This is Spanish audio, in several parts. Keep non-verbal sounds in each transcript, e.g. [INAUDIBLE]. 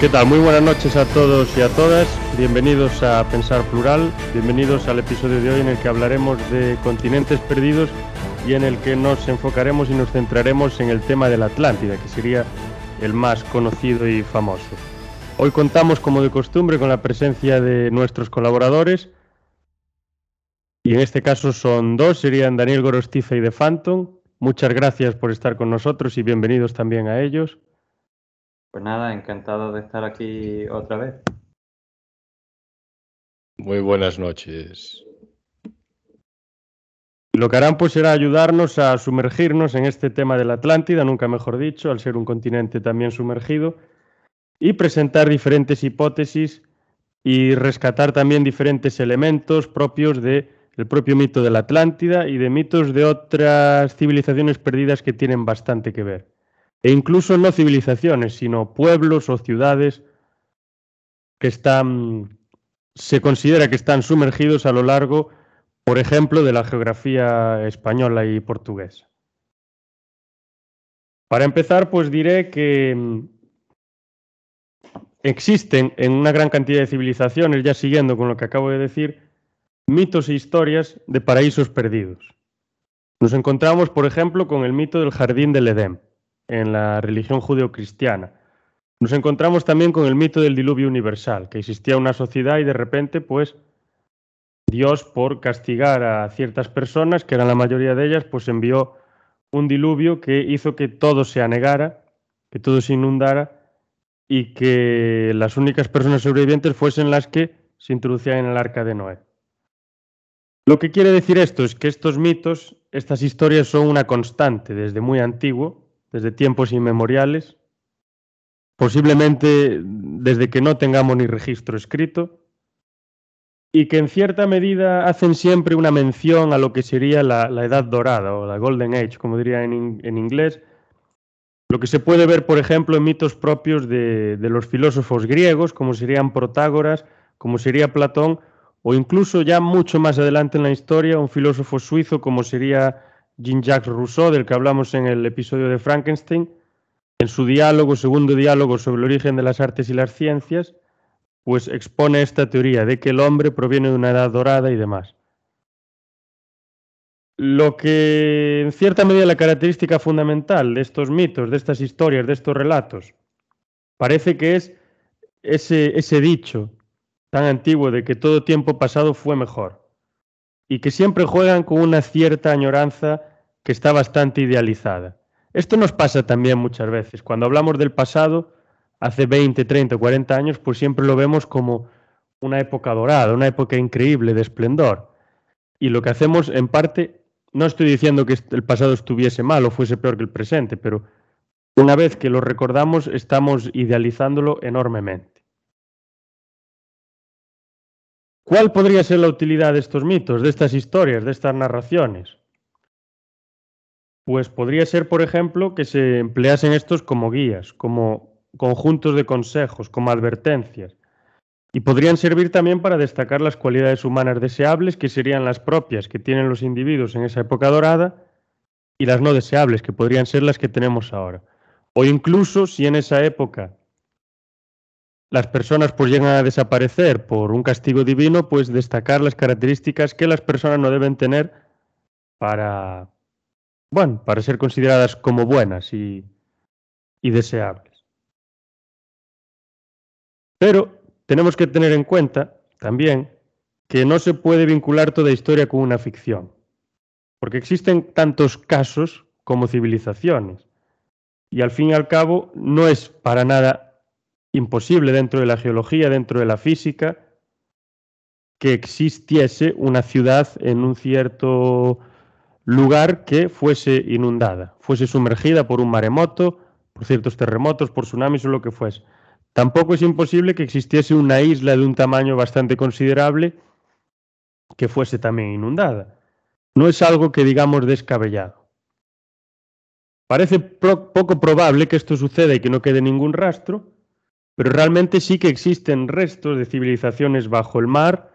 ¿Qué tal? Muy buenas noches a todos y a todas. Bienvenidos a Pensar Plural. Bienvenidos al episodio de hoy en el que hablaremos de continentes perdidos y en el que nos enfocaremos y nos centraremos en el tema de la Atlántida, que sería el más conocido y famoso. Hoy contamos, como de costumbre, con la presencia de nuestros colaboradores. Y en este caso son dos, serían Daniel Gorostiza y de Phantom. Muchas gracias por estar con nosotros y bienvenidos también a ellos. Pues nada, encantado de estar aquí otra vez. Muy buenas noches. Lo que harán pues será ayudarnos a sumergirnos en este tema de la Atlántida, nunca mejor dicho, al ser un continente también sumergido, y presentar diferentes hipótesis y rescatar también diferentes elementos propios del propio mito de la Atlántida y de mitos de otras civilizaciones perdidas que tienen bastante que ver e incluso no civilizaciones, sino pueblos o ciudades que están, se considera que están sumergidos a lo largo, por ejemplo, de la geografía española y portuguesa. Para empezar, pues diré que mm, existen en una gran cantidad de civilizaciones, ya siguiendo con lo que acabo de decir, mitos e historias de paraísos perdidos. Nos encontramos, por ejemplo, con el mito del jardín del Edén en la religión judeocristiana. Nos encontramos también con el mito del diluvio universal, que existía una sociedad y de repente, pues, Dios, por castigar a ciertas personas, que eran la mayoría de ellas, pues envió un diluvio que hizo que todo se anegara, que todo se inundara y que las únicas personas sobrevivientes fuesen las que se introducían en el arca de Noé. Lo que quiere decir esto es que estos mitos, estas historias son una constante desde muy antiguo desde tiempos inmemoriales, posiblemente desde que no tengamos ni registro escrito, y que en cierta medida hacen siempre una mención a lo que sería la, Edad Dorada o la Golden Age, como diría en, inglés, lo que se puede ver, por ejemplo, en mitos propios de, de los filósofos griegos, como serían Protágoras, como sería Platón, o incluso ya mucho más adelante en la historia, un filósofo suizo como sería Jean-Jacques Rousseau, del que hablamos en el episodio de Frankenstein, en su diálogo, segundo diálogo sobre el origen de las artes y las ciencias, pues expone esta teoría de que el hombre proviene de una edad dorada y demás. Lo que en cierta medida la característica fundamental de estos mitos, de estas historias, de estos relatos, parece que es ese, ese dicho tan antiguo de que todo tiempo pasado fue mejor y que siempre juegan con una cierta añoranza que está bastante idealizada. Esto nos pasa también muchas veces. Cuando hablamos del pasado, hace 20, 30, 40 años, pues siempre lo vemos como una época dorada, una época increíble de esplendor. Y lo que hacemos, en parte, no estoy diciendo que el pasado estuviese mal o fuese peor que el presente, pero una vez que lo recordamos, estamos idealizándolo enormemente. ¿Cuál podría ser la utilidad de estos mitos, de estas historias, de estas narraciones? Pues podría ser, por ejemplo, que se empleasen estos como guías, como conjuntos de consejos, como advertencias. Y podrían servir también para destacar las cualidades humanas deseables, que serían las propias que tienen los individuos en esa época dorada, y las no deseables, que podrían ser las que tenemos ahora. O incluso si en esa época las personas pues llegan a desaparecer por un castigo divino, pues destacar las características que las personas no deben tener para, bueno, para ser consideradas como buenas y, y deseables. Pero tenemos que tener en cuenta también que no se puede vincular toda historia con una ficción, porque existen tantos casos como civilizaciones, y al fin y al cabo no es para nada imposible dentro de la geología, dentro de la física, que existiese una ciudad en un cierto lugar que fuese inundada, fuese sumergida por un maremoto, por ciertos terremotos, por tsunamis o lo que fuese. Tampoco es imposible que existiese una isla de un tamaño bastante considerable que fuese también inundada. No es algo que digamos descabellado. Parece poco probable que esto suceda y que no quede ningún rastro, pero realmente sí que existen restos de civilizaciones bajo el mar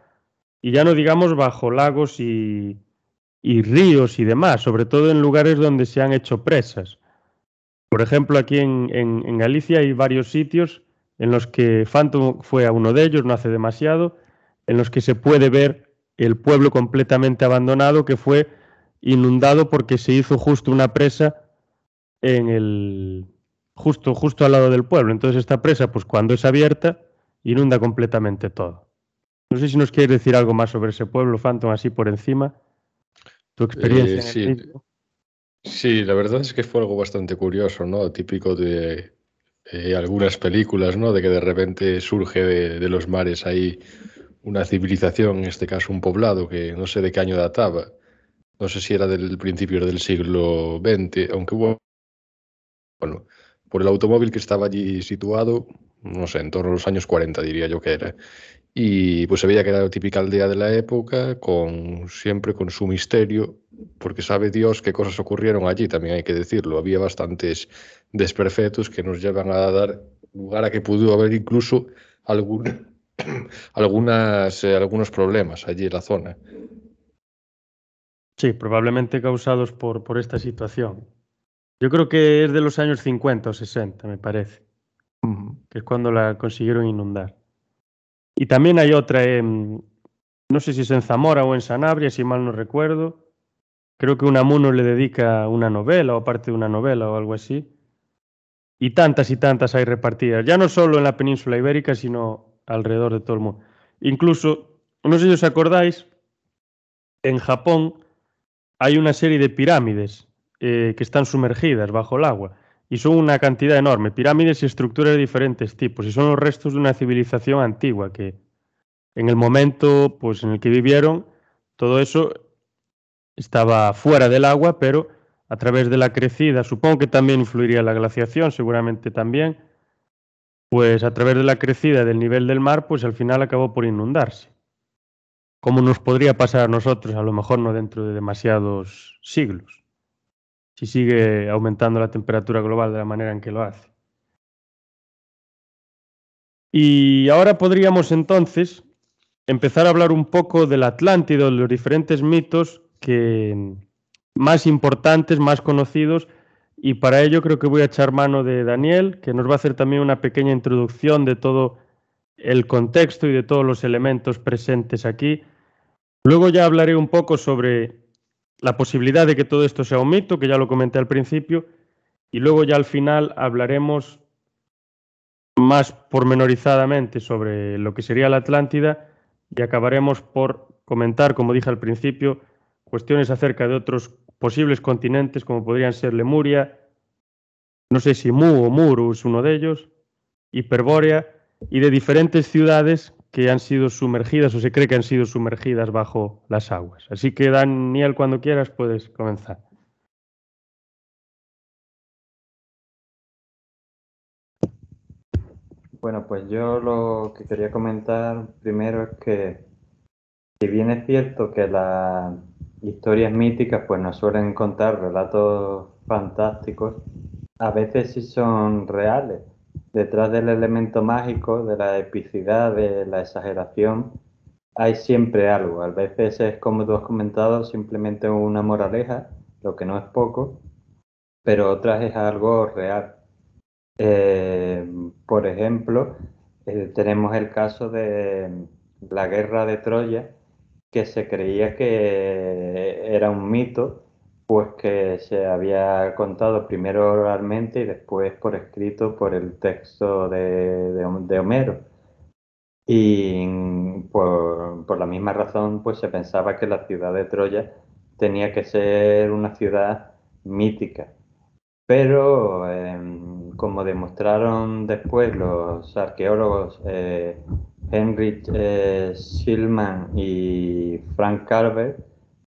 y ya no digamos bajo lagos y, ríos y demás, sobre todo en lugares donde se han hecho presas. Por ejemplo, aquí en, Galicia hay varios sitios en los que Phantom fue a uno de ellos, no hace demasiado, en los que se puede ver el pueblo completamente abandonado que fue inundado porque se hizo justo una presa en el justo justo al lado del pueblo. Entonces esta presa, pues cuando es abierta, inunda completamente todo. No sé si nos quieres decir algo más sobre ese pueblo, Phantom, así por encima. Tu experiencia. Eh, en sí. sí, la verdad es que fue algo bastante curioso, ¿no? Típico de eh, algunas películas, ¿no? De que de repente surge de, de, los mares ahí una civilización, en este caso un poblado, que no sé de qué año databa. No sé si era del principio del siglo XX, aunque hubo, bueno, por el automóvil que estaba allí situado, no sé, en torno a los años 40 diría yo que era. Y pues se veía que era la típica aldea de la época, con siempre con su misterio, porque sabe Dios qué cosas ocurrieron allí, también hay que decirlo. Había bastantes desperfectos que nos llevan a dar lugar a que pudo haber incluso algún, [CLEARS THROAT] algunas, eh, algunos problemas allí en la zona. Sí, probablemente causados por, por esta situación. Yo creo que es de los años 50 o 60, me parece, que es cuando la consiguieron inundar. Y también hay otra, en, no sé si es en Zamora o en Sanabria, si mal no recuerdo. Creo que Unamuno le dedica una novela o parte de una novela o algo así. Y tantas y tantas hay repartidas, ya no solo en la península ibérica, sino alrededor de todo el mundo. Incluso, no sé si os acordáis, en Japón hay una serie de pirámides eh, que están sumergidas bajo el agua y son una cantidad enorme, pirámides y estructuras de diferentes tipos, y son los restos de una civilización antigua que en el momento pues, en el que vivieron, todo eso estaba fuera del agua, pero a través de la crecida, supongo que también influiría la glaciación, seguramente también, pues a través de la crecida del nivel del mar, pues al final acabó por inundarse. Como nos podría pasar a nosotros, a lo mejor no dentro de demasiados siglos, si sigue aumentando la temperatura global de la manera en que lo hace. Y ahora podríamos entonces empezar a hablar un poco del Atlántido, de los diferentes mitos que más importantes, más conocidos, y para ello creo que voy a echar mano de Daniel, que nos va a hacer también una pequeña introducción de todo el contexto y de todos los elementos presentes aquí. Luego ya hablaré un poco sobre la posibilidad de que todo esto sea un mito, que ya lo comenté al principio, y luego ya al final hablaremos más pormenorizadamente sobre lo que sería la Atlántida y acabaremos por comentar, como dije al principio, cuestiones acerca de otros posibles continentes como podrían ser Lemuria, no sé si Mu o Muru es uno de ellos, Hiperbórea y de diferentes ciudades que han sido sumergidas o se cree que han sido sumergidas bajo las aguas. Así que Daniel, cuando quieras puedes comenzar. Bueno, pues yo lo que quería comentar primero es que si bien es cierto que la historias míticas pues nos suelen contar relatos fantásticos, a veces sí son reales. Detrás del elemento mágico, de la epicidad, de la exageración, hay siempre algo. A veces es, como tú has comentado, simplemente una moraleja, lo que no es poco, pero otras es algo real. Eh, por ejemplo, eh, tenemos el caso de la guerra de Troya, que se creía que era un mito, pues que se había contado primero oralmente y después por escrito por el texto de, de, Homero. Y por, por, la misma razón, pues se pensaba que la ciudad de Troya tenía que ser una ciudad mítica. Pero, em, como demostraron después los arqueólogos eh, Heinrich eh, y Frank Carver,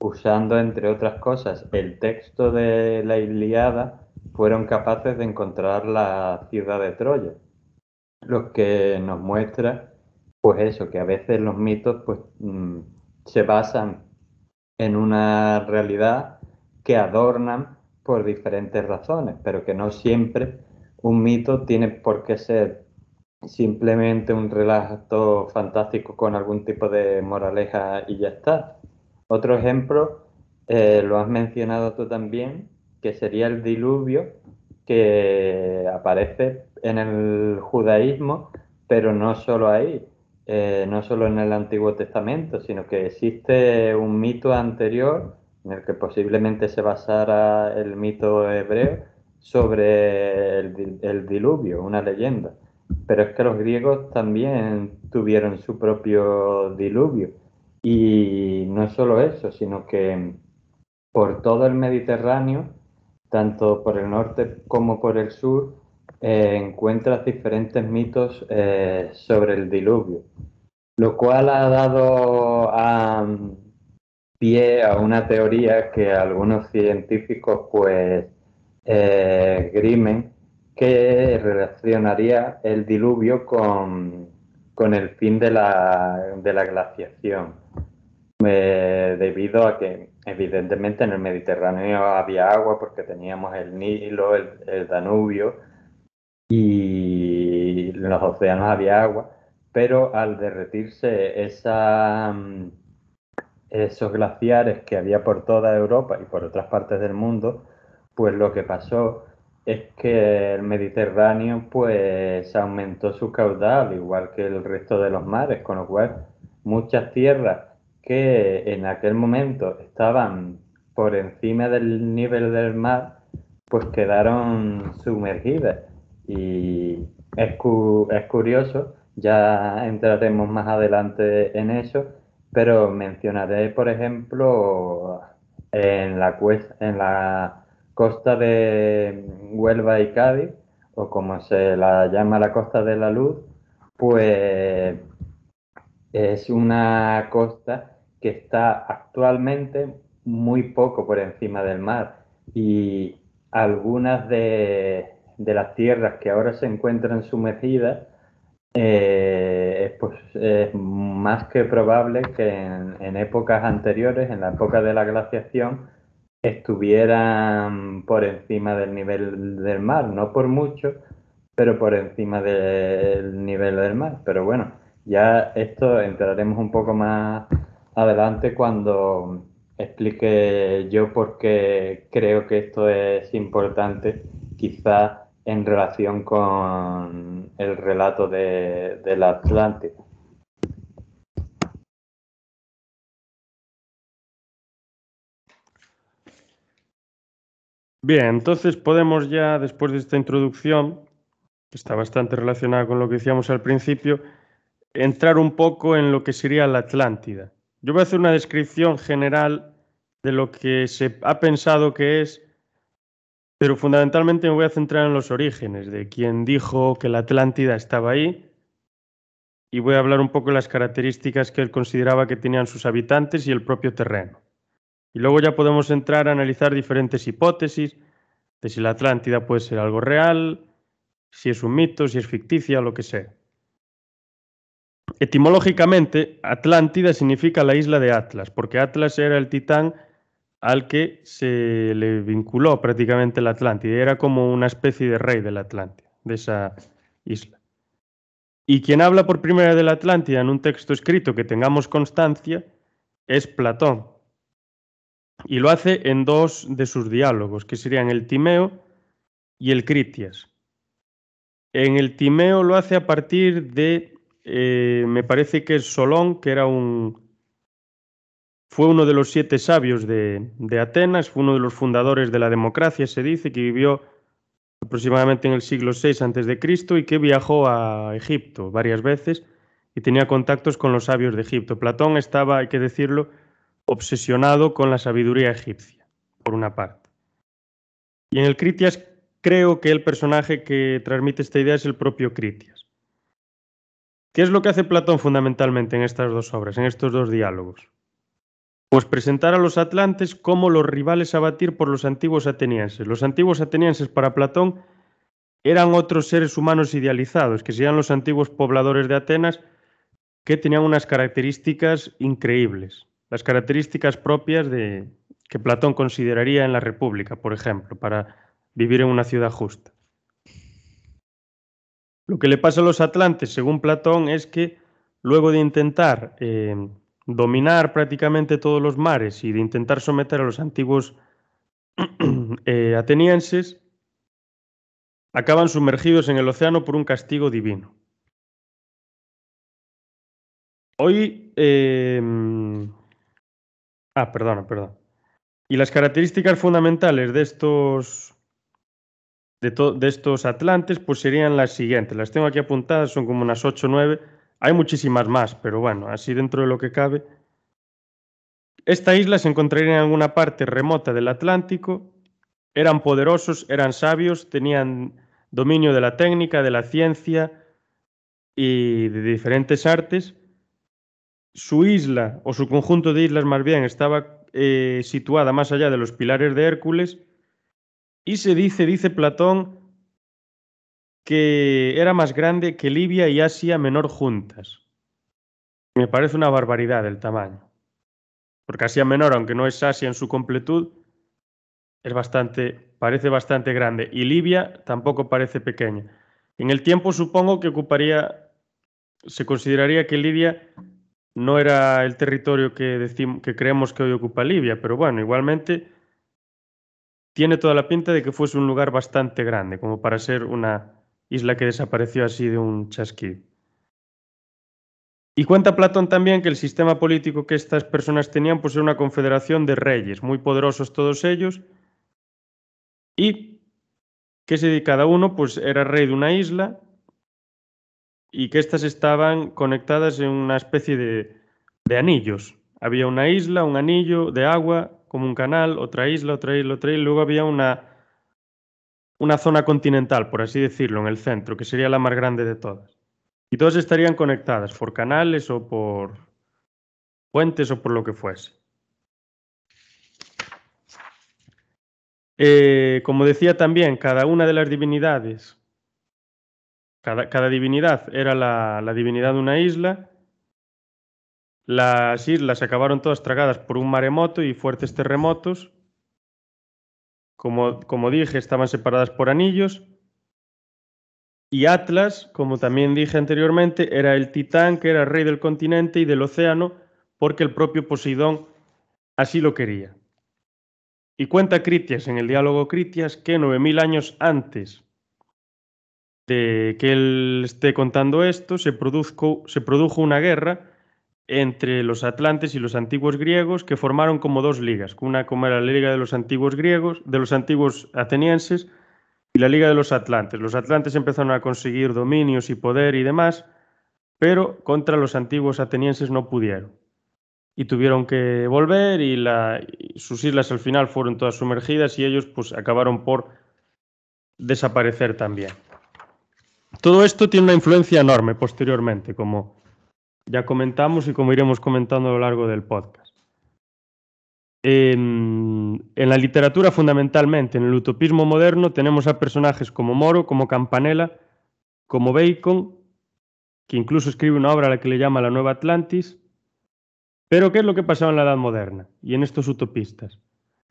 usando entre otras cosas el texto de la Iliada, fueron capaces de encontrar la ciudad de Troya. Lo que nos muestra, pues eso, que a veces los mitos pues, mm, se basan en una realidad que adornan por diferentes razones, pero que no siempre un mito tiene por qué ser simplemente un relato fantástico con algún tipo de moraleja y ya está. Otro ejemplo, eh, lo has mencionado tú también, que sería el diluvio que aparece en el judaísmo pero no solo ahí, eh, no solo en el Antiguo Testamento, sino que existe un mito anterior en el que posiblemente se basara el mito hebreo sobre el, diluvio, una leyenda. Pero es que los griegos también tuvieron su propio diluvio. Y no solo eso, sino que por todo el Mediterráneo, tanto por el norte como por el sur, eh, encuentras diferentes mitos eh, sobre el diluvio, lo cual ha dado pie a una teoría que algunos científicos pues eh, grimen que relacionaría el diluvio con, el fin de la, glaciación, eh, debido a que evidentemente en el Mediterráneo había agua porque teníamos el Nilo, el, Danubio y en los océanos había agua, pero al derretirse esos glaciares que había por toda Europa y por otras partes del mundo, pues lo que pasó es que el Mediterráneo pues aumentó su caudal, igual que el resto de los mares, con lo cual muchas tierras que en aquel momento estaban por encima del nivel del mar, pues quedaron sumergidas. Y es, es curioso, ya entraremos más adelante en eso, pero mencionaré, por ejemplo, en la, en la costa de Huelva y Cádiz, o como se la llama la costa de la luz, pues es una costa que está actualmente muy poco por encima del mar. Y algunas de, las tierras que ahora se encuentran sumergidas pues es más que probable que en, épocas anteriores, en la época de la glaciación, estuvieran por encima del nivel del mar, no por mucho, pero por encima del nivel del mar. Pero bueno, ya esto entraremos un poco más adelante cuando explique yo por qué creo que esto es importante, quizá en relación con el relato de, del Atlántico. Bien, entonces podemos ya, después de esta introducción, que está bastante relacionada con lo que decíamos al principio, entrar un poco en lo que sería la Atlántida. Yo voy a hacer una descripción general de lo que se ha pensado que es, pero fundamentalmente me voy a centrar en los orígenes, de quien dijo que la Atlántida estaba ahí, y voy a hablar un poco de las características que él consideraba que tenían sus habitantes y el propio terreno. Y luego ya podemos entrar a analizar diferentes hipótesis de si la Atlántida puede ser algo real, si es un mito, si es ficticia, lo que sea. Etimológicamente, Atlántida significa la isla de Atlas, porque Atlas era el titán al que se le vinculó prácticamente la Atlántida. Era como una especie de rey de la Atlántida, de esa isla. Y quien habla por primera de la Atlántida en un texto escrito que tengamos constancia es Platón, y lo hace en dos de sus diálogos, que serían el Timeo y el Critias. En el Timeo lo hace a partir de, eh, me parece que es Solón, que era un, fue uno de los siete sabios de, de, Atenas, fue uno de los fundadores de la democracia, se dice, que vivió aproximadamente en el siglo VI a.C. y que viajó a Egipto varias veces y tenía contactos con los sabios de Egipto. Platón estaba, hay que decirlo, obsesionado con la sabiduría egipcia, por una parte. Y en el Critias creo que el personaje que transmite esta idea es el propio Critias. ¿Qué es lo que hace Platón fundamentalmente en estas dos obras, en estos dos diálogos? Pues presentar a los atlantes como los rivales a batir por los antiguos atenienses. Los antiguos atenienses para Platón eran otros seres humanos idealizados, que serían los antiguos pobladores de Atenas, que tenían unas características increíbles las características propias de, que Platón consideraría en la República, por ejemplo, para vivir en una ciudad justa. Lo que le pasa a los atlantes, según Platón, es que luego de intentar eh, dominar prácticamente todos los mares y de intentar someter a los antiguos [CLEARS THROAT] eh, atenienses, acaban sumergidos en el océano por un castigo divino. Hoy... em, Ah, perdona, perdón. Y las características fundamentales de estos de, de estos atlantes pues serían las siguientes. Las tengo aquí apuntadas, son como unas 8 o 9. Hay muchísimas más, pero bueno, así dentro de lo que cabe. Esta isla se encontraría en alguna parte remota del Atlántico. Eran poderosos, eran sabios, tenían dominio de la técnica, de la ciencia y de diferentes artes. Su isla, o su conjunto de islas más bien, estaba eh, situada más allá de los pilares de Hércules. Y se dice, dice Platón, que era más grande que Libia y Asia menor juntas. Me parece una barbaridad el tamaño. Porque Asia menor, aunque no es Asia en su completud, es bastante, parece bastante grande. Y Libia tampoco parece pequeña. En el tiempo supongo que ocuparía, se consideraría que Libia no era el territorio que, decim- que creemos que hoy ocupa Libia, pero bueno, igualmente tiene toda la pinta de que fuese un lugar bastante grande, como para ser una isla que desapareció así de un chasquido. Y cuenta Platón también que el sistema político que estas personas tenían pues era una confederación de reyes, muy poderosos todos ellos, y que se- cada uno pues era rey de una isla y que éstas estaban conectadas en una especie de, de anillos. Había una isla, un anillo de agua, como un canal, otra isla, otra isla, otra isla, y luego había una, una zona continental, por así decirlo, en el centro, que sería la más grande de todas. Y todas estarían conectadas por canales o por puentes o por lo que fuese. Eh, como decía también, cada una de las divinidades, cada, cada divinidad era la, la divinidad de una isla. Las islas acabaron todas tragadas por un maremoto y fuertes terremotos. Como, como dije, estaban separadas por anillos. Y Atlas, como también dije anteriormente, era el titán que era rey del continente y del océano, porque el propio Poseidón así lo quería. Y cuenta Critias en el diálogo Critias que 9000 años antes de que él esté contando esto, se, produjo una guerra entre los atlantes y los antiguos griegos que formaron como dos ligas, una como era la liga de los antiguos griegos, de los antiguos atenienses y la liga de los atlantes. Los atlantes empezaron a conseguir dominios y poder y demás, pero contra los antiguos atenienses no pudieron. Y tuvieron que volver y, y sus islas al final fueron todas sumergidas y ellos pues acabaron por desaparecer también. Todo esto tiene una influencia enorme posteriormente, como ya comentamos y como iremos comentando a lo largo del podcast. En, la literatura, fundamentalmente, en el utopismo moderno, tenemos a personajes como Moro, como Campanella, como Bacon, que incluso escribe una obra a la que le llama La Nueva Atlantis. Pero, ¿qué es lo que pasaba en la Edad Moderna y en estos utopistas?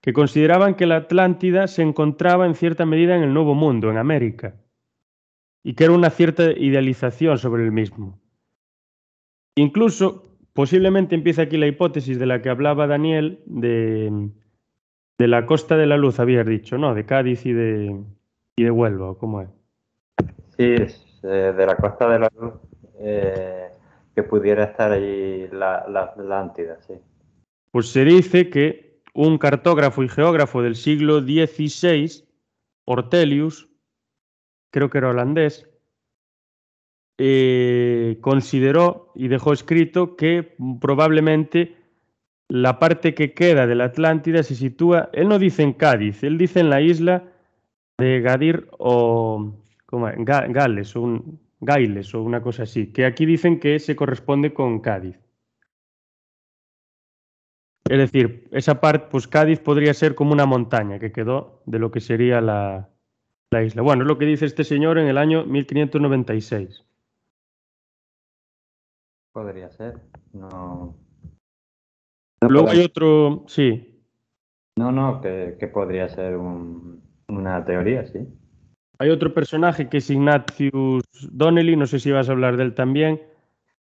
Que consideraban que la Atlántida se encontraba en cierta medida en el Nuevo Mundo, en América, y que era una cierta idealización sobre el mismo. Incluso, posiblemente empieza aquí la hipótesis de la que hablaba Daniel, de, de la Costa de la Luz, habías dicho, ¿no? De Cádiz y de, y de Huelva, ¿o ¿cómo es? Sí, es, eh, de la Costa de la Luz, eh, que pudiera estar allí la, la Atlántida, sí. Pues se dice que un cartógrafo y geógrafo del siglo XVI, Ortelius, creo que era holandés, eh, consideró y dejó escrito que probablemente la parte que queda de la Atlántida se sitúa, él no dice en Cádiz, él dice en la isla de Gadir o Gales o un, Gailes o una cosa así, que aquí dicen que se corresponde con Cádiz. Es decir, esa parte, pues Cádiz podría ser como una montaña que quedó de lo que sería la, la isla. Bueno, es lo que dice este señor en el año 1596. Podría ser. No, Luego hay otro, sí, no, no, que, que podría ser un- una teoría, sí. hay otro personaje que es Ignatius Donnelly, no sé si vas a hablar de él también,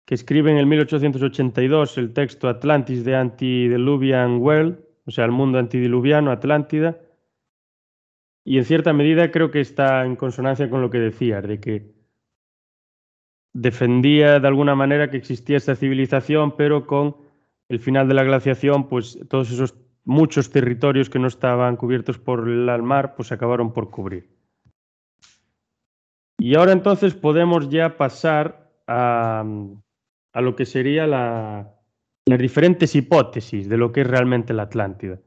que escribe en el 1882 el texto Atlantis de Antediluvian World, o sea, el mundo antediluviano, Atlántida, y en cierta medida creo que está en consonancia con lo que decías, de que defendía de alguna manera que existía esta civilización, pero con el final de la glaciación, pues todos esos muchos territorios que no estaban cubiertos por el mar, pues se acabaron por cubrir. Y ahora entonces podemos ya pasar a, lo que sería las diferentes hipótesis de lo que es realmente la Atlántida.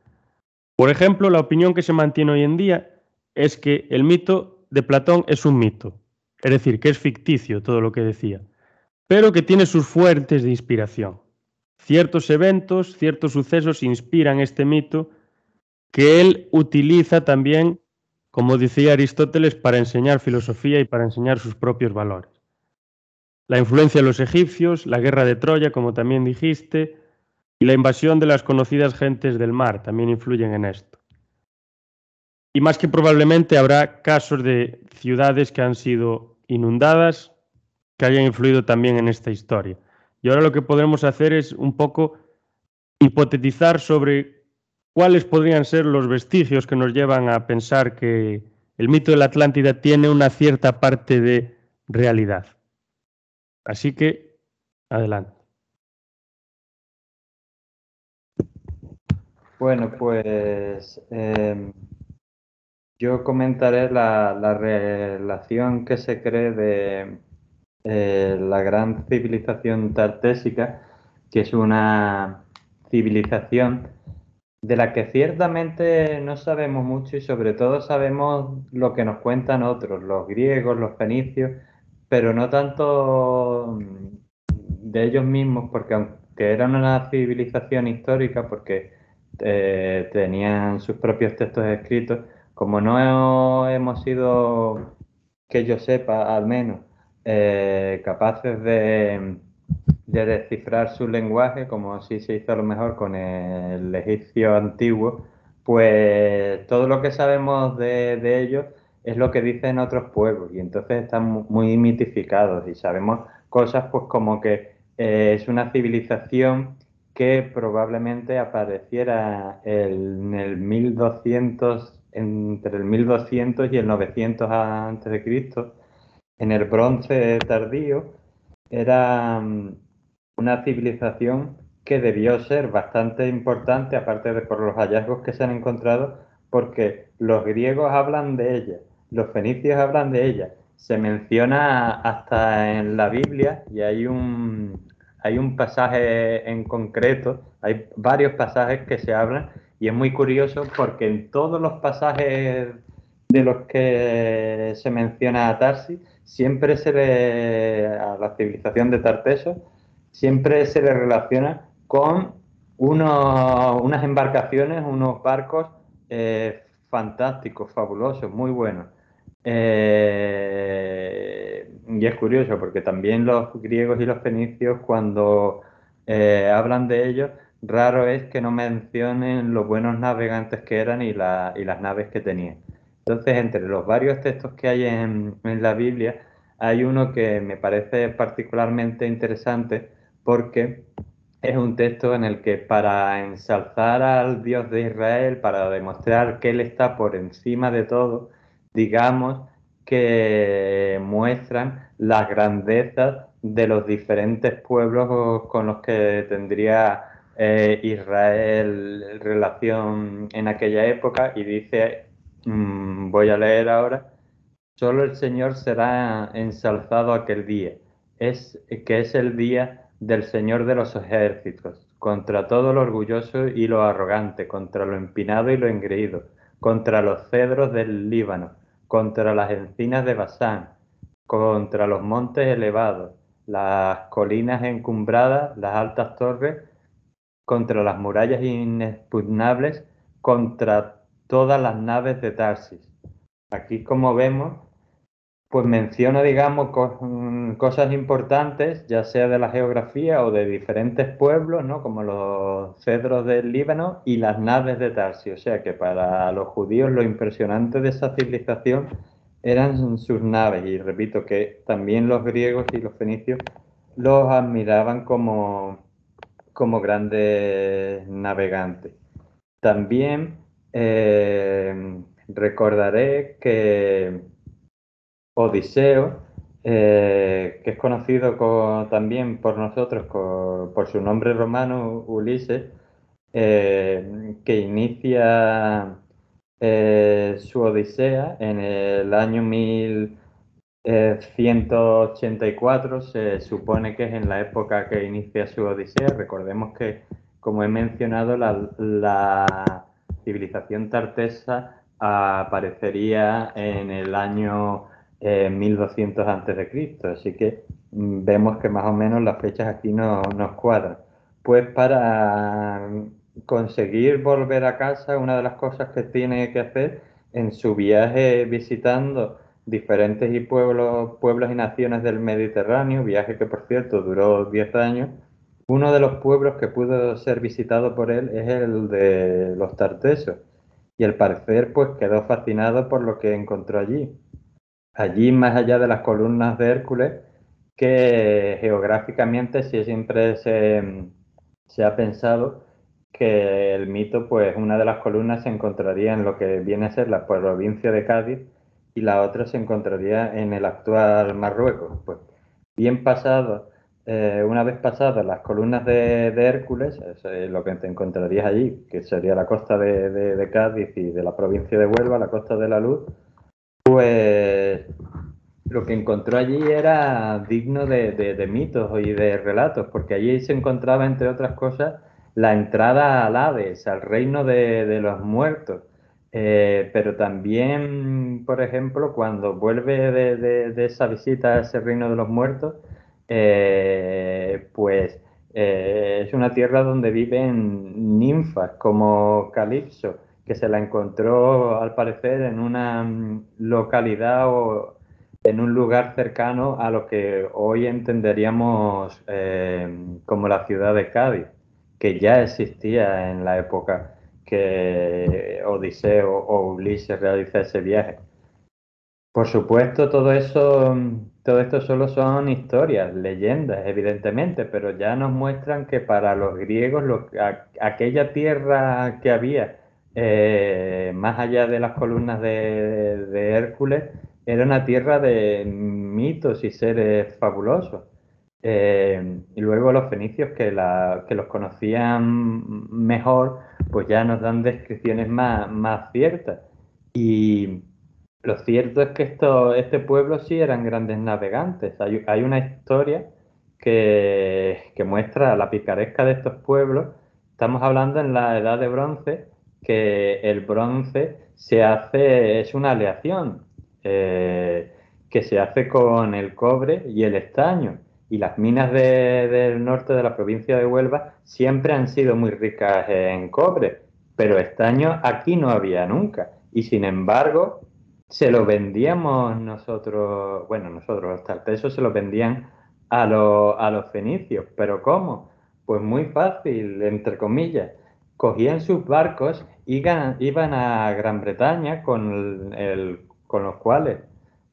Por ejemplo, la opinión que se mantiene hoy en día es que el mito de Platón es un mito, es decir, que es ficticio todo lo que decía, pero que tiene sus fuentes de inspiración. Ciertos eventos, ciertos sucesos inspiran este mito que él utiliza también, como decía Aristóteles, para enseñar filosofía y para enseñar sus propios valores. La influencia de los egipcios, la guerra de Troya, como también dijiste, y la invasión de las conocidas gentes del mar también influyen en esto. Y más que probablemente habrá casos de ciudades que han sido inundadas que hayan influido también en esta historia. Y ahora lo que podremos hacer es un poco hipotetizar sobre cuáles podrían ser los vestigios que nos llevan a pensar que el mito de la Atlántida tiene una cierta parte de realidad. Así que, adelante. Bueno, pues em, yo comentaré la, la, relación que se cree de eh, la gran civilización tartésica, que es una civilización de la que ciertamente no sabemos mucho y sobre todo sabemos lo que nos cuentan otros, los griegos, los fenicios, pero no tanto de ellos mismos, porque aunque eran una civilización histórica, porque eh, tenían sus propios textos escritos, como no hemos sido, que yo sepa al menos, eh, capaces de, descifrar su lenguaje, como sí se hizo a lo mejor con el egipcio antiguo, pues todo lo que sabemos de, ellos es lo que dicen otros pueblos y entonces están muy mitificados y sabemos cosas pues como que eh, es una civilización que probablemente apareciera en el 1200 entre el 1200 y el 900 antes de Cristo en el bronce tardío era mm, una civilización que debió ser bastante importante, aparte de por los hallazgos que se han encontrado, porque los griegos hablan de ella, los fenicios hablan de ella, se menciona hasta en la Biblia y hay un, hay un pasaje en concreto, hay varios pasajes que se hablan y es muy curioso porque en todos los pasajes de los que se menciona a Tarsi siempre se le, a la civilización de Tarteso, siempre se le relaciona con unas embarcaciones, unos barcos eh, fantásticos, fabulosos, muy buenos. Eh, y es curioso porque también los griegos y los fenicios cuando eh, hablan de ellos, raro es que no mencionen los buenos navegantes que eran y, las naves que tenían. Entonces, entre los varios textos que hay en, la Biblia, hay uno que me parece particularmente interesante porque es un texto en el que para ensalzar al Dios de Israel, para demostrar que Él está por encima de todo, digamos que muestran las grandezas de los diferentes pueblos con los que tendría eh, Israel relación en aquella época y dice Mm, voy a leer ahora. Solo el Señor será ensalzado aquel día, es, que es el día del Señor de los ejércitos, contra todo lo orgulloso y lo arrogante, contra lo empinado y lo engreído, contra los cedros del Líbano, contra las encinas de Basán, contra los montes elevados, las colinas encumbradas, las altas torres, contra las murallas inexpugnables, contra todas las naves de Tarsis. Aquí, como vemos, pues menciona, digamos, mm, cosas importantes, ya sea de la geografía o de diferentes pueblos, ¿no? Como los cedros del Líbano y las naves de Tarsis. O sea que para los judíos lo impresionante de esa civilización eran sus naves. Y repito que también los griegos y los fenicios los admiraban como, como grandes navegantes. También eh, recordaré que Odiseo eh, que es conocido también por nosotros por su nombre romano, Ulises, eh, que inicia su Odisea en el año 1184, se supone que es en la época que inicia su Odisea. Recordemos que, como he mencionado, la civilización tartesa aparecería en el año 1200 a.C., así que mm, vemos que más o menos las fechas aquí no, nos cuadran. Pues para conseguir volver a casa, una de las cosas que tiene que hacer en su viaje visitando diferentes y pueblos, pueblos y naciones del Mediterráneo, viaje que por cierto duró 10 años, uno de los pueblos que pudo ser visitado por él es el de los tartesos. Y al parecer pues quedó fascinado por lo que encontró allí. Allí más allá de las columnas de Hércules, que geográficamente siempre se, ha pensado que el mito, pues una de las columnas se encontraría en lo que viene a ser la provincia de Cádiz y la otra se encontraría en el actual Marruecos. Pues bien pasado, eh, una vez pasadas las columnas de, Hércules, lo que te encontrarías allí, que sería la costa de, de Cádiz y de la provincia de Huelva, la costa de la Luz, pues lo que encontró allí era digno de, mitos y de relatos, porque allí se encontraba, entre otras cosas, la entrada al Hades, al reino de, los muertos. Eh, pero también, por ejemplo, cuando vuelve de, esa visita a ese reino de los muertos, eh, pues eh, es una tierra donde viven ninfas como Calipso que se la encontró al parecer en una mm, localidad o en un lugar cercano a lo que hoy entenderíamos como la ciudad de Cádiz, que ya existía en la época que Odiseo o Ulises realiza ese viaje. Por supuesto, todo eso, todo esto solo son historias, leyendas, evidentemente, pero ya nos muestran que para los griegos aquella tierra que había eh, más allá de las columnas de, Hércules, era una tierra de mitos y seres fabulosos. Eh, y luego los fenicios que, los conocían mejor, pues ya nos dan descripciones más, ciertas. Y lo cierto es que esto, este pueblo sí eran grandes navegantes. Hay, una historia que, que muestra la picaresca de estos pueblos. Estamos hablando en la edad de bronce, que el bronce se hace, es una aleación eh, que se hace con el cobre y el estaño. Y las minas del norte de la provincia de Huelva siempre han sido muy ricas en cobre, pero estaño aquí no había nunca. Y sin embargo, se lo vendíamos nosotros, bueno, nosotros, hasta el se lo vendían a, a los fenicios. ¿Pero cómo? Pues muy fácil, entre comillas cogían sus barcos y iban, a Gran Bretaña con, con los cuales,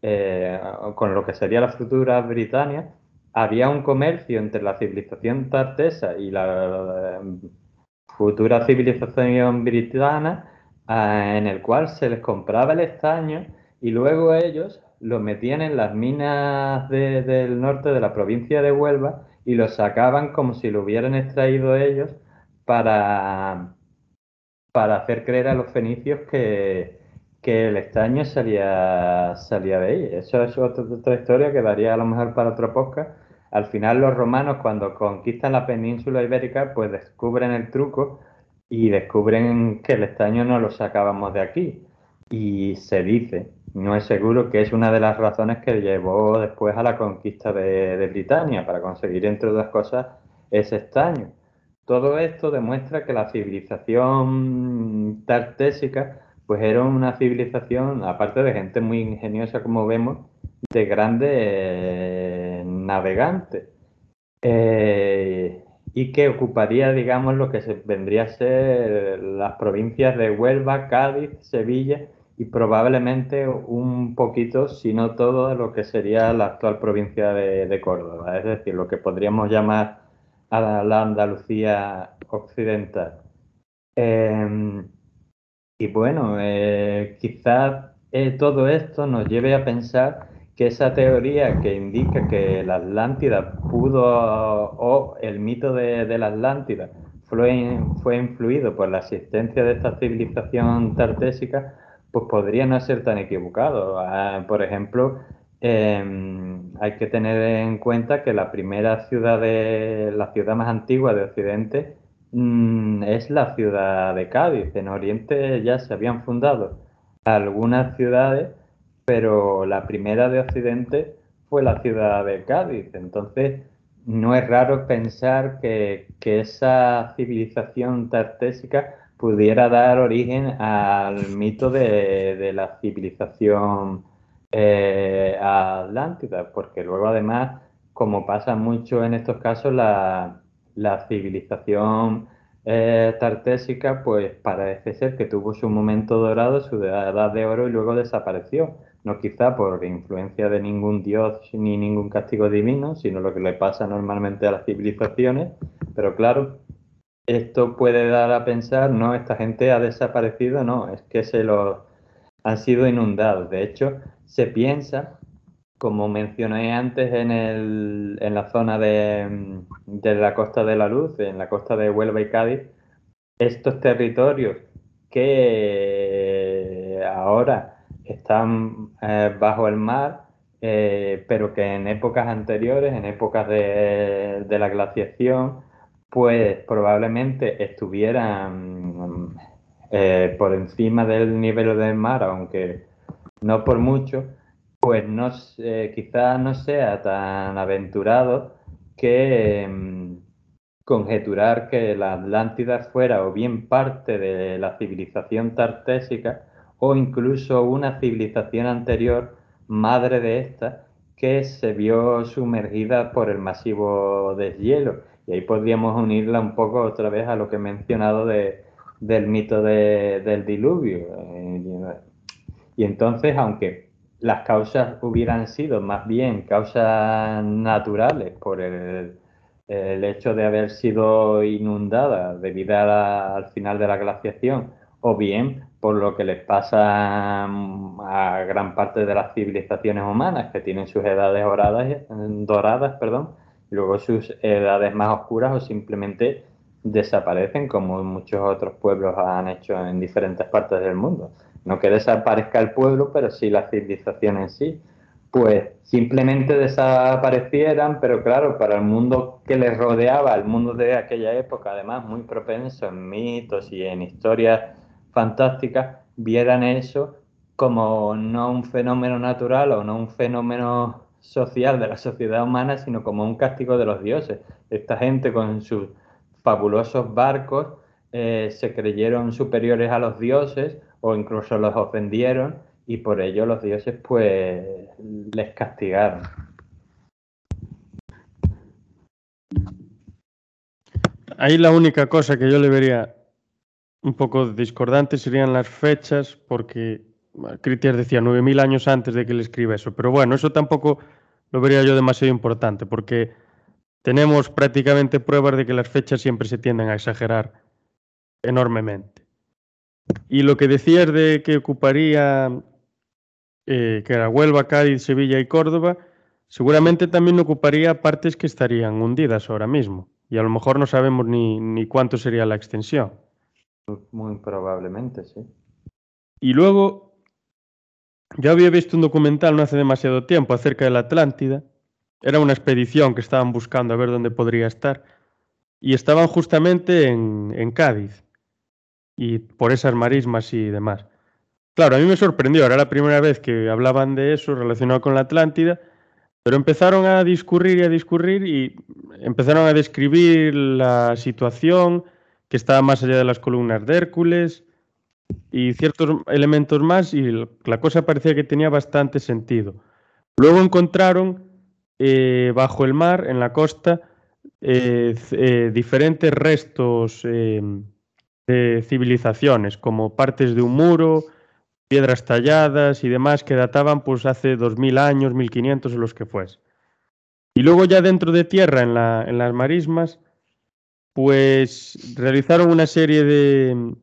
eh, con lo que sería la futura Britania, había un comercio entre la civilización tartesa y la eh, futura civilización britana, eh, en el cual se les compraba el estaño y luego ellos lo metían en las minas del norte de la provincia de Huelva y lo sacaban como si lo hubieran extraído ellos para, para hacer creer a los fenicios que, el estaño salía, salía de ahí. Eso es otra, historia que daría a lo mejor para otro podcast. Al final los romanos cuando conquistan la península ibérica pues descubren el truco y descubren que el estaño no lo sacábamos de aquí. Y se dice, no es seguro, que es una de las razones que llevó después a la conquista de, Britania, para conseguir, entre otras cosas, ese estaño. Todo esto demuestra que la civilización tartésica pues era una civilización, aparte de gente muy ingeniosa como vemos, de grandes eh, navegantes. Eh, y que ocuparía, digamos, lo que se vendría a ser las provincias de Huelva, Cádiz, Sevilla y probablemente un poquito, si no todo, de lo que sería la actual provincia de Córdoba, es decir, lo que podríamos llamar a la Andalucía occidental. Em, y bueno, eh, quizás eh, todo esto nos lleve a pensar que esa teoría que indica que la Atlántida pudo, o el mito de, la Atlántida fue, fue influido por la existencia de esta civilización tartésica, pues podría no ser tan equivocado. Ah, por ejemplo, em, hay que tener en cuenta que la primera ciudad de la ciudad más antigua de Occidente mm, es la ciudad de Cádiz. En Oriente ya se habían fundado algunas ciudades pero la primera de Occidente fue la ciudad de Cádiz. Entonces, no es raro pensar que, esa civilización tartésica pudiera dar origen al mito de, la civilización eh, atlántida, porque luego además, como pasa mucho en estos casos, la, civilización eh, tartésica, pues parece ser que tuvo su momento dorado, su edad de oro y luego desapareció no quizá por influencia de ningún dios ni ningún castigo divino, sino lo que le pasa normalmente a las civilizaciones, pero claro, esto puede dar a pensar, no, esta gente ha desaparecido, no, es que se los han sido inundados. De hecho, se piensa, como mencioné antes en, el, en la zona de, de la Costa de la Luz, en la costa de Huelva y Cádiz, estos territorios que ahora están eh, bajo el mar, eh, pero que en épocas anteriores, en épocas de, la glaciación, pues probablemente estuvieran eh, por encima del nivel del mar, aunque no por mucho, pues no, quizás no sea tan aventurado que mm, conjeturar que la Atlántida fuera o bien parte de la civilización tartésica, o incluso una civilización anterior, madre de esta, que se vio sumergida por el masivo deshielo. Y ahí podríamos unirla un poco otra vez a lo que he mencionado de, del mito del diluvio. Y entonces, aunque las causas hubieran sido más bien causas naturales por el, hecho de haber sido inundada debido al final de la glaciación, o bien por lo que les pasa mm, a gran parte de las civilizaciones humanas que tienen sus edades doradas, doradas perdón, luego sus edades más oscuras o simplemente desaparecen como muchos otros pueblos han hecho en diferentes partes del mundo. No que desaparezca el pueblo, pero sí la civilización en sí. Pues simplemente desaparecieran, pero claro, para el mundo que les rodeaba, el mundo de aquella época, además muy propenso en mitos y en historias fantásticas vieran eso como no un fenómeno natural o no un fenómeno social de la sociedad humana, sino como un castigo de los dioses. Esta gente con sus fabulosos barcos eh, se creyeron superiores a los dioses o incluso los ofendieron y por ello los dioses pues les castigaron. Ahí la única cosa que yo le vería un poco discordantes serían las fechas, porque Critias decía 9.000 años antes de que él escriba eso. Pero bueno, eso tampoco lo vería yo demasiado importante, porque tenemos prácticamente pruebas de que las fechas siempre se tienden a exagerar enormemente. Y lo que decías de que ocuparía, eh, que era Huelva, Cádiz, Sevilla y Córdoba, seguramente también ocuparía partes que estarían hundidas ahora mismo. Y a lo mejor no sabemos ni, ni cuánto sería la extensión. Muy probablemente, sí. Y luego, yo había visto un documental no hace demasiado tiempo acerca de la Atlántida. Era una expedición que estaban buscando a ver dónde podría estar. Y estaban justamente en, en Cádiz. Y por esas marismas y demás. Claro, a mí me sorprendió. Era la primera vez que hablaban de eso relacionado con la Atlántida. Pero empezaron a discurrir y a discurrir y empezaron a describir la situación, que estaba más allá de las columnas de Hércules y ciertos elementos más y la cosa parecía que tenía bastante sentido. Luego encontraron eh, bajo el mar, en la costa, eh, eh, diferentes restos de civilizaciones, como partes de un muro, piedras talladas y demás que databan pues hace 2000 años, 1500 o los que fuese. Y luego ya dentro de tierra, en las marismas, pues realizaron una serie de,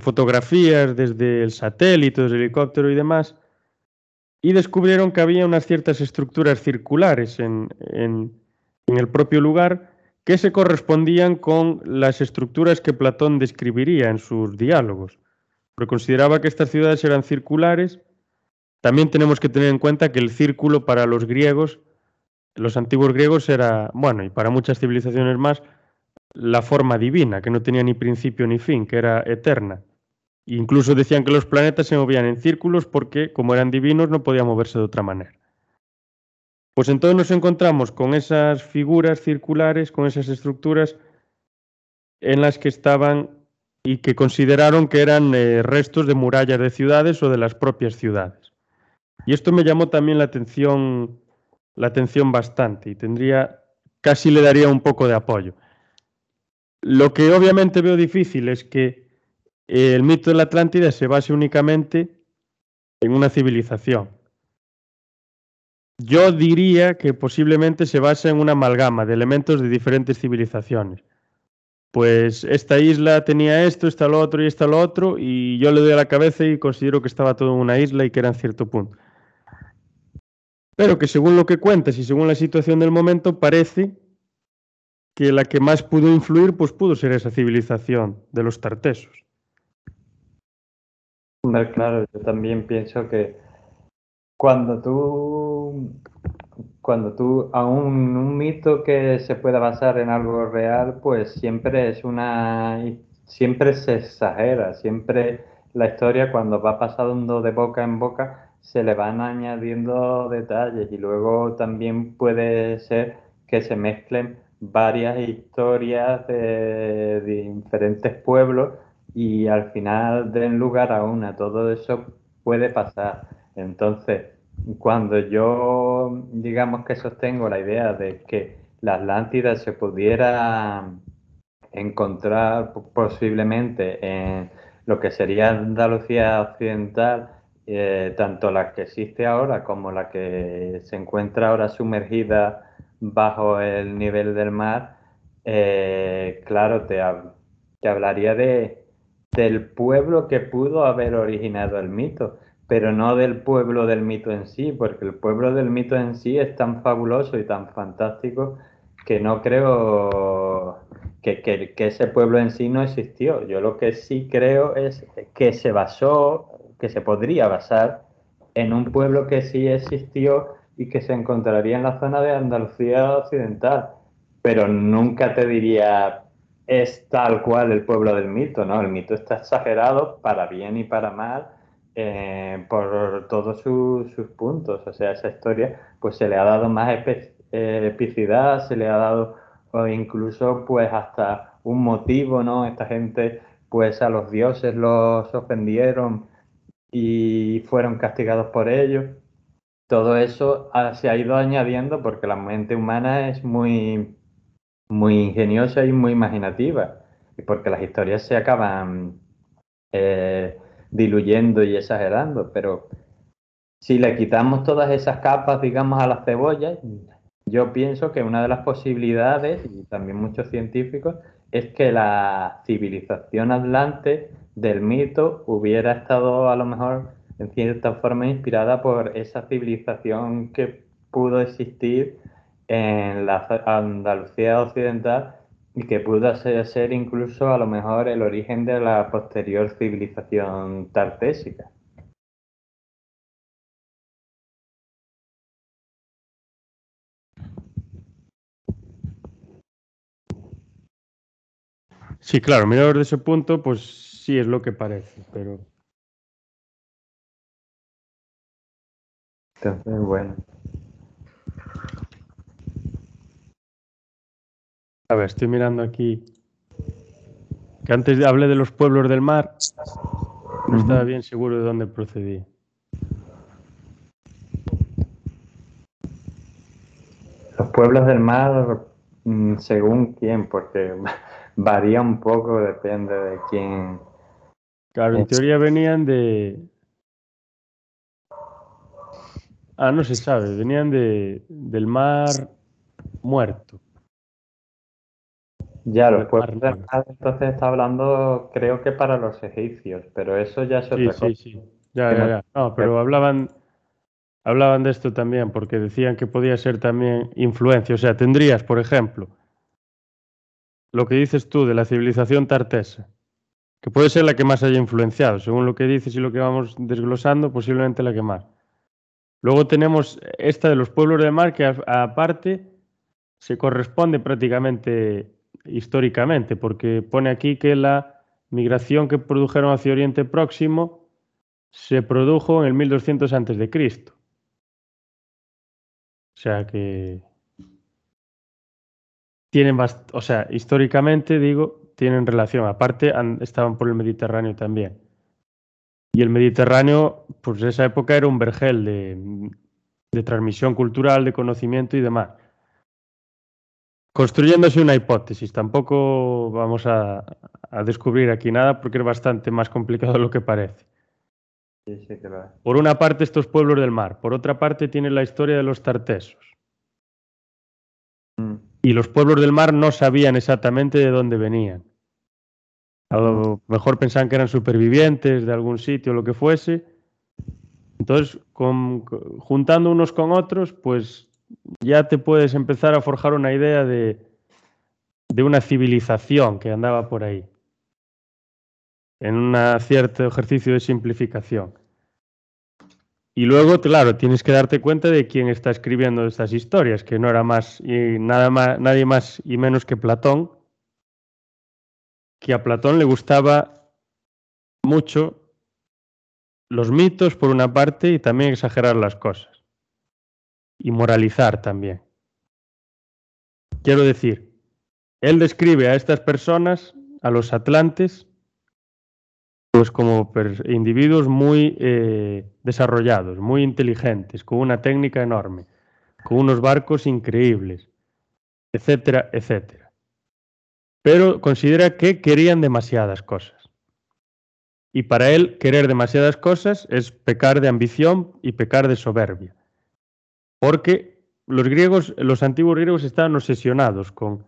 fotografías desde el satélite, desde el helicóptero y demás, y descubrieron que había unas ciertas estructuras circulares en, en el propio lugar que se correspondían con las estructuras que Platón describiría en sus diálogos. Pero consideraba que estas ciudades eran circulares. También tenemos que tener en cuenta que el círculo para los griegos, los antiguos griegos era, bueno, y para muchas civilizaciones más, la forma divina, que no tenía ni principio ni fin, que era eterna. Incluso decían que los planetas se movían en círculos porque, como eran divinos, no podían moverse de otra manera. Pues entonces nos encontramos con esas figuras circulares, con esas estructuras en las que estaban y que consideraron que eran eh, restos de murallas de ciudades o de las propias ciudades. Y esto me llamó también la atención, la atención bastante y tendría, casi le daría un poco de apoyo. Lo que obviamente veo difícil es que el mito de la Atlántida se base únicamente en una civilización. Yo diría que posiblemente se basa en una amalgama de elementos de diferentes civilizaciones. Pues esta isla tenía esto, esta lo otro y esta lo otro, y yo le doy a la cabeza y considero que estaba todo en una isla y que era en cierto punto. Pero que según lo que cuentas y según la situación del momento, parece que la que más pudo influir pues pudo ser esa civilización de los tartesos. Claro, yo también pienso que cuando tú, cuando tú a un, un mito que se pueda basar en algo real, pues siempre es una, siempre se exagera, siempre la historia cuando va pasando de boca en boca se le van añadiendo detalles y luego también puede ser que se mezclen varias historias de, diferentes pueblos y al final den lugar a una. Todo eso puede pasar. Entonces, cuando yo, digamos que sostengo la idea de que la Atlántida se pudiera encontrar posiblemente en lo que sería Andalucía Occidental, eh, tanto la que existe ahora como la que se encuentra ahora sumergida bajo el nivel del mar, eh, claro, te, te hablaría de, del pueblo que pudo haber originado el mito, pero no del pueblo del mito en sí, porque el pueblo del mito en sí es tan fabuloso y tan fantástico que no creo que, que, que, ese pueblo en sí no existió. Yo lo que sí creo es que se basó, que se podría basar en un pueblo que sí existió y que se encontraría en la zona de Andalucía Occidental, pero nunca te diría es tal cual el pueblo del mito, ¿no? El mito está exagerado para bien y para mal eh, por todos sus, puntos, o sea, esa historia pues se le ha dado más epicidad, se le ha dado o incluso pues hasta un motivo, ¿no? Esta gente pues a los dioses los ofendieron y fueron castigados por ello todo eso se ha ido añadiendo porque la mente humana es muy, muy ingeniosa y muy imaginativa, y porque las historias se acaban eh, diluyendo y exagerando, pero si le quitamos todas esas capas, digamos, a las cebollas, yo pienso que una de las posibilidades, y también muchos científicos, es que la civilización atlante del mito hubiera estado a lo mejor en cierta forma inspirada por esa civilización que pudo existir en la Andalucía occidental y que pudo ser, incluso a lo mejor el origen de la posterior civilización tartésica. Sí, claro, mirado desde ese punto, pues sí es lo que parece, pero Bueno. A ver, estoy mirando aquí. Que antes hablé de los pueblos del mar. No estaba bien seguro de dónde procedía. Los pueblos del mar, mm, según quién, porque [LAUGHS] varía un poco, depende de quién. Claro, en teoría venían de, Ah, no se sabe, venían de, del mar muerto. Ya, los pueblos del mar, entonces está hablando, creo que para los egipcios, pero eso ya es otra sí, Sí, sí, ya, ya, ya. No, pero hablaban, hablaban de esto también, porque decían que podía ser también influencia. O sea, tendrías, por ejemplo, lo que dices tú de la civilización tartesa, que puede ser la que más haya influenciado, según lo que dices y lo que vamos desglosando, posiblemente la que más. Luego tenemos esta de los pueblos de mar, que aparte se corresponde prácticamente históricamente, porque pone aquí que la migración que produjeron hacia Oriente Próximo se produjo en el 1200 a.C. O sea que tienen, o sea, históricamente digo, tienen relación. Aparte, estaban por el Mediterráneo también. Y el Mediterráneo, pues esa época era un vergel de, de transmisión cultural, de conocimiento y demás. Construyéndose una hipótesis, tampoco vamos a, a descubrir aquí nada porque es bastante más complicado de lo que parece. Por una parte, estos pueblos del mar. Por otra parte, tiene la historia de los tartesos. Mm. Y los pueblos del mar no sabían exactamente de dónde venían. A lo mejor pensaban que eran supervivientes de algún sitio lo que fuese. Entonces, juntando unos con otros, pues ya te puedes empezar a forjar una idea de, de una civilización que andaba por ahí en un cierto ejercicio de simplificación. Y luego, claro, tienes que darte cuenta de quién está escribiendo estas historias, que no era más y nada más, nadie más y menos que Platón, que a Platón le gustaba mucho los mitos por una parte y también exagerar las cosas. Y moralizar también. Quiero decir, él describe a estas personas, a los atlantes, pues como individuos muy eh, desarrollados, muy inteligentes, con una técnica enorme, con unos barcos increíbles, etcétera, etcétera. Pero considera que querían demasiadas cosas. Y para él querer demasiadas cosas es pecar de ambición y pecar de soberbia. Porque los griegos, los antiguos griegos estaban obsesionados con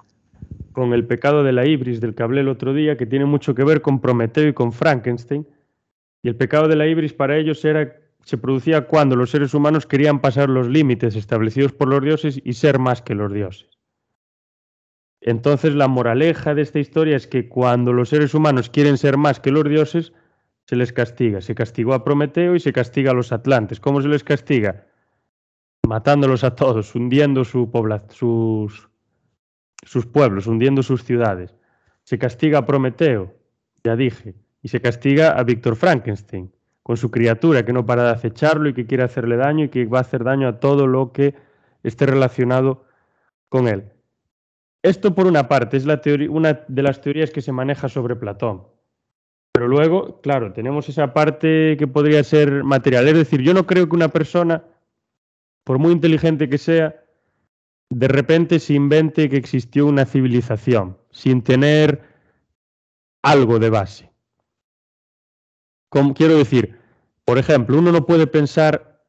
con el pecado de la ibris del que hablé el otro día, que tiene mucho que ver con Prometeo y con Frankenstein. Y el pecado de la ibris para ellos era, se producía cuando los seres humanos querían pasar los límites establecidos por los dioses y ser más que los dioses. Entonces la moraleja de esta historia es que cuando los seres humanos quieren ser más que los dioses, se les castiga. Se castigó a Prometeo y se castiga a los atlantes. ¿Cómo se les castiga? Matándolos a todos, hundiendo su sus, sus pueblos, hundiendo sus ciudades. Se castiga a Prometeo, ya dije, y se castiga a Víctor Frankenstein, con su criatura que no para de acecharlo y que quiere hacerle daño y que va a hacer daño a todo lo que esté relacionado con él. Esto por una parte es la una de las teorías que se maneja sobre Platón. Pero luego, claro, tenemos esa parte que podría ser material. Es decir, yo no creo que una persona, por muy inteligente que sea, de repente se invente que existió una civilización sin tener algo de base. Como, quiero decir, por ejemplo, uno no puede pensar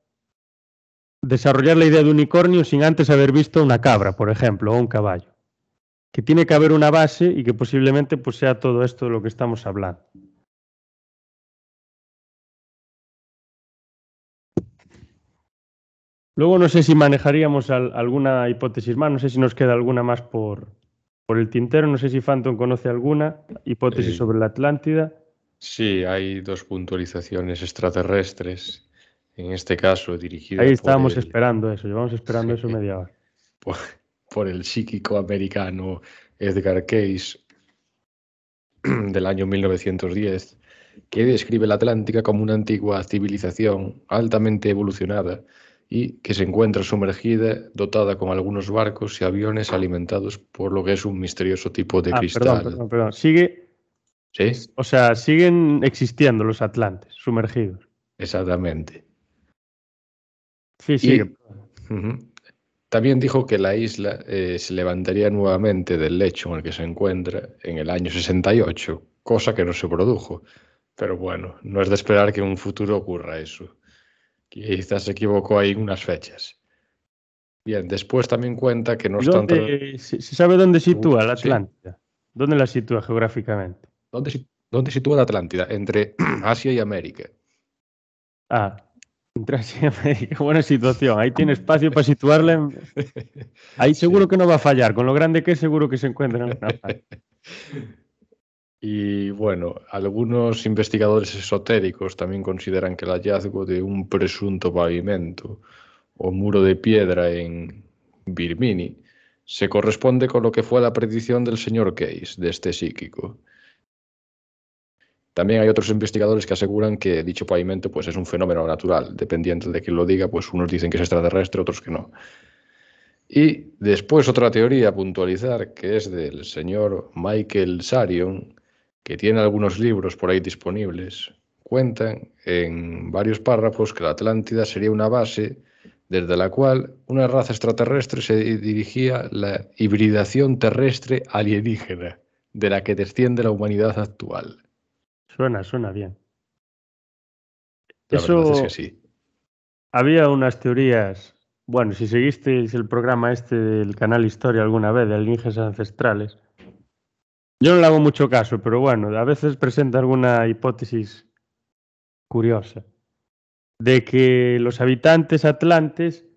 desarrollar la idea de unicornio sin antes haber visto una cabra, por ejemplo, o un caballo. Que tiene que haber una base y que posiblemente pues, sea todo esto de lo que estamos hablando. Luego no sé si manejaríamos alguna hipótesis más, no sé si nos queda alguna más por, por el tintero, no sé si Phantom conoce alguna hipótesis sobre la Atlántida. Sí, hay dos puntualizaciones extraterrestres, en este caso dirigidas Ahí estábamos esperando eso, llevamos esperando eso media hora. [LAUGHS] Por, el psíquico americano Edgar Case [CLEARS THROAT] del año 1910, que describe la Atlántica como una antigua civilización altamente evolucionada y que se encuentra sumergida, dotada con algunos barcos y aviones alimentados por lo que es un misterioso tipo de ah, cristal. Perdón, perdón, Sigue. ¿Sí? O sea, siguen existiendo los Atlantes sumergidos. Exactamente. Sí, sigue. También dijo que la isla eh, se levantaría nuevamente del lecho en el que se encuentra en el año 68, cosa que no se produjo. Pero bueno, no es de esperar que en un futuro ocurra eso. Quizás se equivocó ahí unas fechas. Bien, después también cuenta que no. ¿Se sabe dónde sitúa la Atlántida? ¿Dónde la sitúa geográficamente? ¿Dónde, ¿Dónde sitúa la Atlántida? Entre [CLEARS THROAT] Asia y América. Ah, Buena situación. Ahí tiene espacio para situarla. [LAUGHS] en- Ahí seguro que no va a fallar. Con lo grande que es, seguro que se encuentra en. [LAUGHS] Y bueno, algunos investigadores esotéricos también consideran que el hallazgo de un presunto pavimento o muro de piedra en Birmini se corresponde con lo que fue la predicción del señor Case, de este psíquico. También hay otros investigadores que aseguran que dicho pavimento pues, es un fenómeno natural, dependiente de quien lo diga, pues unos dicen que es extraterrestre, otros que no. Y después otra teoría a puntualizar, que es del señor Michael Sarion, que tiene algunos libros por ahí disponibles, cuentan en varios párrafos que la Atlántida sería una base desde la cual una raza extraterrestre se dirigía la hibridación terrestre alienígena, de la que desciende la humanidad actual. Suena, suena bien. La Eso verdad es que sí. había unas teorías. Bueno, si seguisteis el programa este del canal Historia alguna vez, de alienígenas ancestrales, yo no le hago mucho caso, pero bueno, a veces presenta alguna hipótesis curiosa de que los habitantes atlantes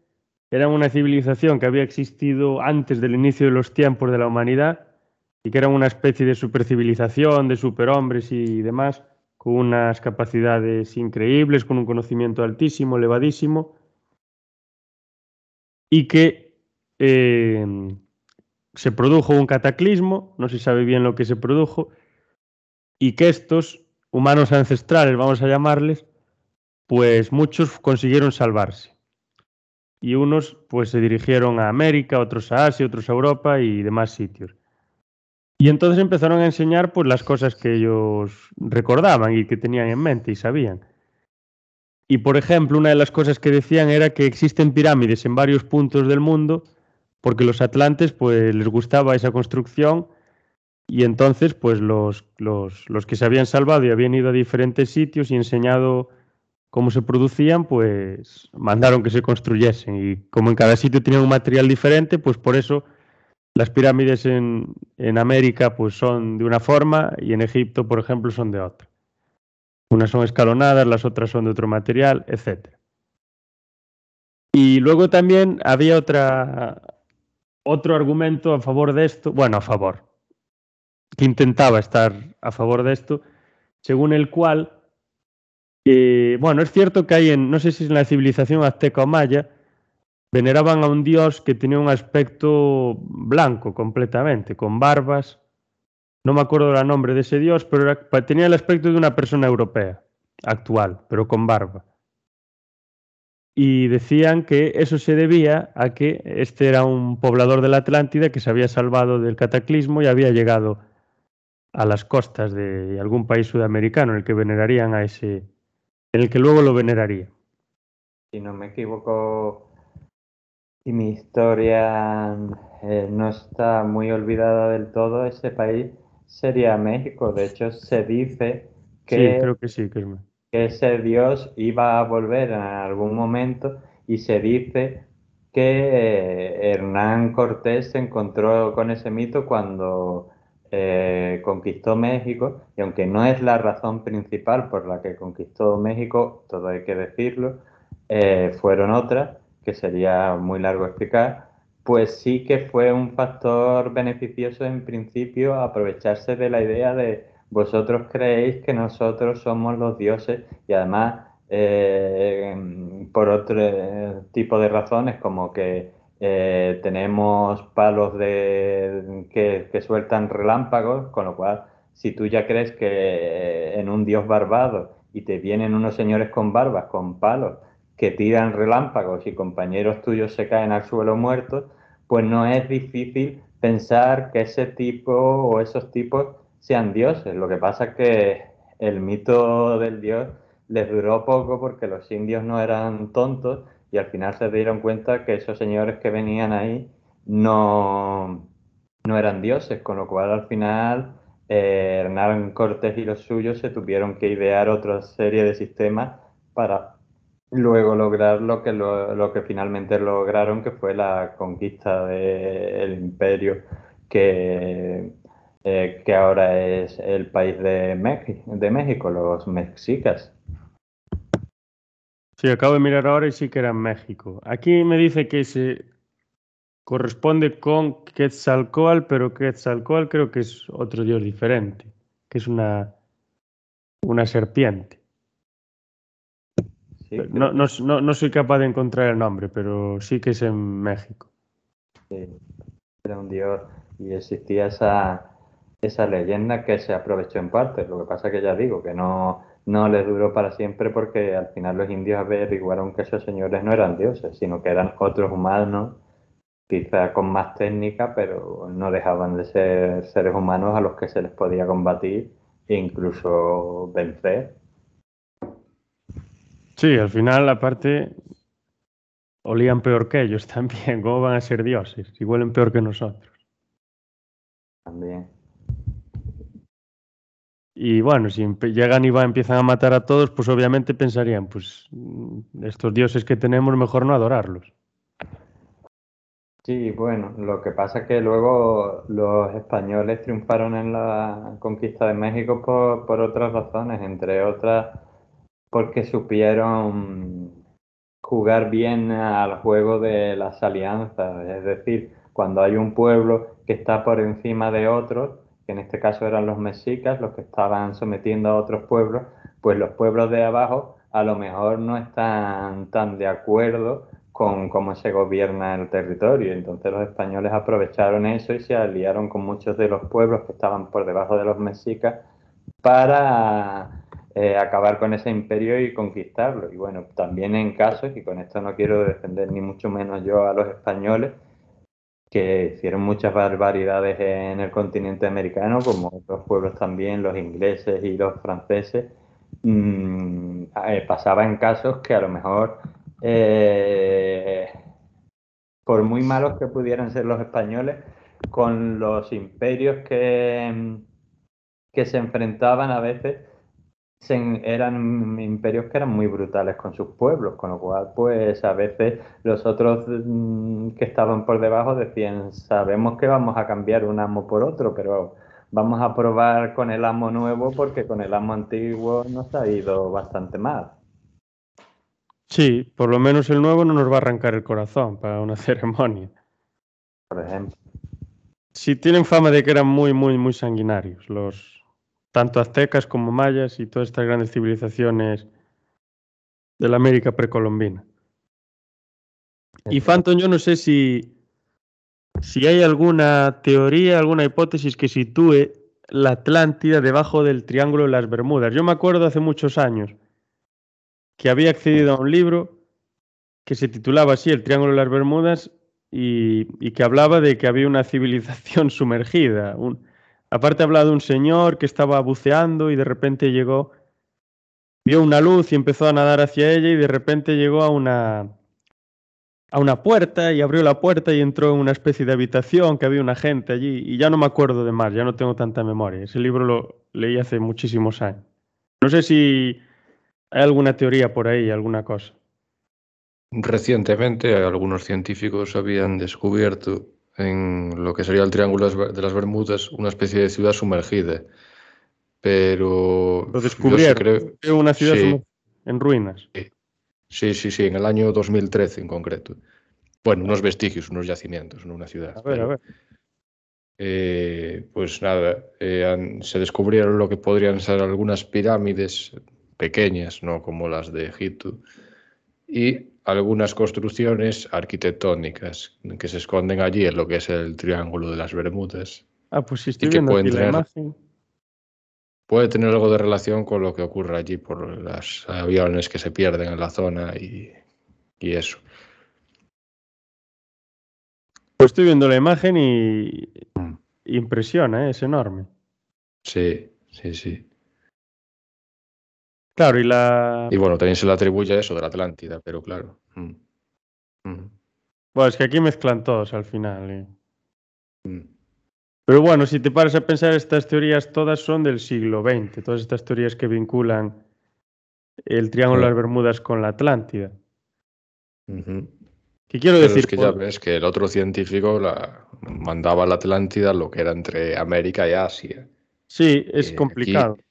eran una civilización que había existido antes del inicio de los tiempos de la humanidad y que eran una especie de supercivilización, de superhombres y demás, con unas capacidades increíbles, con un conocimiento altísimo, elevadísimo, y que eh, se produjo un cataclismo, no se sabe bien lo que se produjo, y que estos humanos ancestrales, vamos a llamarles, pues muchos consiguieron salvarse. Y unos pues se dirigieron a América, otros a Asia, otros a Europa y demás sitios. Y entonces empezaron a enseñar pues las cosas que ellos recordaban y que tenían en mente y sabían. Y por ejemplo, una de las cosas que decían era que existen pirámides en varios puntos del mundo porque los atlantes pues les gustaba esa construcción y entonces pues los, los, los que se habían salvado y habían ido a diferentes sitios y enseñado cómo se producían, pues mandaron que se construyesen. Y como en cada sitio tenían un material diferente, pues por eso las pirámides en, en América pues son de una forma y en Egipto, por ejemplo, son de otra. Unas son escalonadas, las otras son de otro material, etc. Y luego también había otra, otro argumento a favor de esto, bueno, a favor, que intentaba estar a favor de esto, según el cual, eh, bueno, es cierto que hay en, no sé si es en la civilización azteca o maya, veneraban a un dios que tenía un aspecto blanco completamente, con barbas. No me acuerdo el nombre de ese dios, pero tenía el aspecto de una persona europea, actual, pero con barba. Y decían que eso se debía a que este era un poblador de la Atlántida que se había salvado del cataclismo y había llegado a las costas de algún país sudamericano en el que venerarían a ese, en el que luego lo venerarían. Si no me equivoco, y mi historia eh, no está muy olvidada del todo, ese país sería México. De hecho, se dice que, Sí, creo que sí, que es me- que ese dios iba a volver en algún momento y se dice que eh, Hernán Cortés se encontró con ese mito cuando eh, conquistó México. Y aunque no es la razón principal por la que conquistó México, todo hay que decirlo, eh, fueron otras, que sería muy largo explicar, pues sí que fue un factor beneficioso en principio aprovecharse de la idea de vosotros creéis que nosotros somos los dioses y además eh, por otro eh, tipo de razones como que eh, tenemos palos de, que, que sueltan relámpagos, con lo cual si tú ya crees que en un dios barbado y te vienen unos señores con barbas, con palos, que tiran relámpagos y compañeros tuyos se caen al suelo muertos, pues no es difícil pensar que ese tipo o esos tipos sean dioses. Lo que pasa es que el mito del dios les duró poco porque los indios no eran tontos y al final se dieron cuenta que esos señores que venían ahí no, no eran dioses, con lo cual al final eh, Hernán Cortés y los suyos se tuvieron que idear otra serie de sistemas para luego lograr lo que, lo, lo que finalmente lograron, que fue la conquista del imperio que, eh, que ahora es el país de, de México, los mexicas. Sí, acabo de mirar ahora y sí que era México. Aquí me dice que se corresponde con Quetzalcoatl, pero Quetzalcoatl creo que es otro dios diferente, que es una, una serpiente. Sí, No, no, no, no soy capaz de encontrar el nombre, pero sí que es en México. que era un dios y existía esa, esa leyenda que se aprovechó en parte. Lo que pasa que ya digo que no, no les duró para siempre porque al final los indios averiguaron que esos señores no eran dioses, sino que eran otros humanos, quizá con más técnica, pero no dejaban de ser seres humanos a los que se les podía combatir e incluso vencer. Sí, al final, aparte, olían peor que ellos [LAUGHS] también. ¿Cómo van a ser dioses? Si huelen peor que nosotros. También. Y bueno, si llegan y va, empiezan a matar a todos, pues obviamente pensarían, pues mm, estos dioses que tenemos, mejor no adorarlos. Sí, bueno, lo que pasa es que luego los españoles triunfaron en la conquista de México por, por otras razones, entre otras porque supieron jugar bien al juego de las alianzas, es decir, cuando hay un pueblo que está por encima de otros, que en este caso eran los mexicas, los que estaban sometiendo a otros pueblos, pues los pueblos de abajo a lo mejor no están tan de acuerdo con cómo se gobierna el territorio. Entonces los españoles aprovecharon eso y se aliaron con muchos de los pueblos que estaban por debajo de los mexicas para eh, acabar con ese imperio y conquistarlo. Y bueno, también en casos, y con esto no quiero defender ni mucho menos yo a los españoles, que hicieron muchas barbaridades en el continente americano, como otros pueblos también, los ingleses y los franceses, mm, eh, pasaba en casos que a lo mejor, eh, por muy malos que pudieran ser los españoles, con los imperios que, que se enfrentaban a veces, eran imperios que eran muy brutales con sus pueblos, con lo cual, pues a veces los otros mm, que estaban por debajo decían, sabemos que vamos a cambiar un amo por otro, pero vamos a probar con el amo nuevo porque con el amo antiguo nos ha ido bastante mal. Sí, por lo menos el nuevo no nos va a arrancar el corazón para una [LAUGHS] ceremonia. Por ejemplo, Sí, tienen fama de que eran muy, muy, muy sanguinarios, los tanto aztecas como mayas y todas estas grandes civilizaciones de la América precolombina. Y Phantom, yo no sé si, si hay alguna teoría, alguna hipótesis que sitúe la Atlántida debajo del Triángulo de las Bermudas. Yo me acuerdo hace muchos años que había accedido a un libro que se titulaba así, El Triángulo de las Bermudas, y, y que hablaba de que había una civilización [LAUGHS] sumergida. Un- aparte hablaba de un señor que estaba buceando y de repente llegó, vio una luz y empezó a nadar hacia ella y de repente llegó a una, a una puerta y abrió la puerta y entró en una especie de habitación que había una gente allí y ya no me acuerdo de más, ya no tengo tanta memoria. Ese libro lo leí hace muchísimos años. No sé si hay alguna teoría por ahí, alguna cosa. Recientemente, algunos científicos habían descubierto en lo que sería el Triángulo de las Bermudas una especie de ciudad sumergida. Pero Lo descubrieron. creo, una ciudad sí. en ruinas. sí, sí, sí, en el año 2013 en concreto. Bueno, unos vestigios, unos yacimientos, no una ciudad. A ver, a pero, ver. eh, pues nada, eh, han- se descubrieron lo que podrían ser algunas pirámides pequeñas, no como las de Egipto, y algunas construcciones arquitectónicas que se esconden allí en lo que es el Triángulo de las Bermudas. Ah, pues sí, estoy viendo aquí la imagen. Puede tener algo de relación con lo que ocurre allí por los aviones que se pierden en la zona y, y eso. Pues estoy viendo la imagen y Mm. impresiona, ¿eh? es enorme. Sí, sí, sí. Claro, y la... Y bueno, también se le atribuye eso de la Atlántida, pero claro. mm, mm, Bueno, es que aquí mezclan todos al final. ¿eh? mm. Pero bueno, si te paras a pensar, estas teorías todas son del siglo XX, todas estas teorías que vinculan el Triángulo de las Bermudas con la Atlántida. Ujú. ¿Qué quiero Pero decir? es que ya ves que el otro científico la, mandaba a la Atlántida lo que era entre América y Asia. Sí, es Eh, complicado. aquí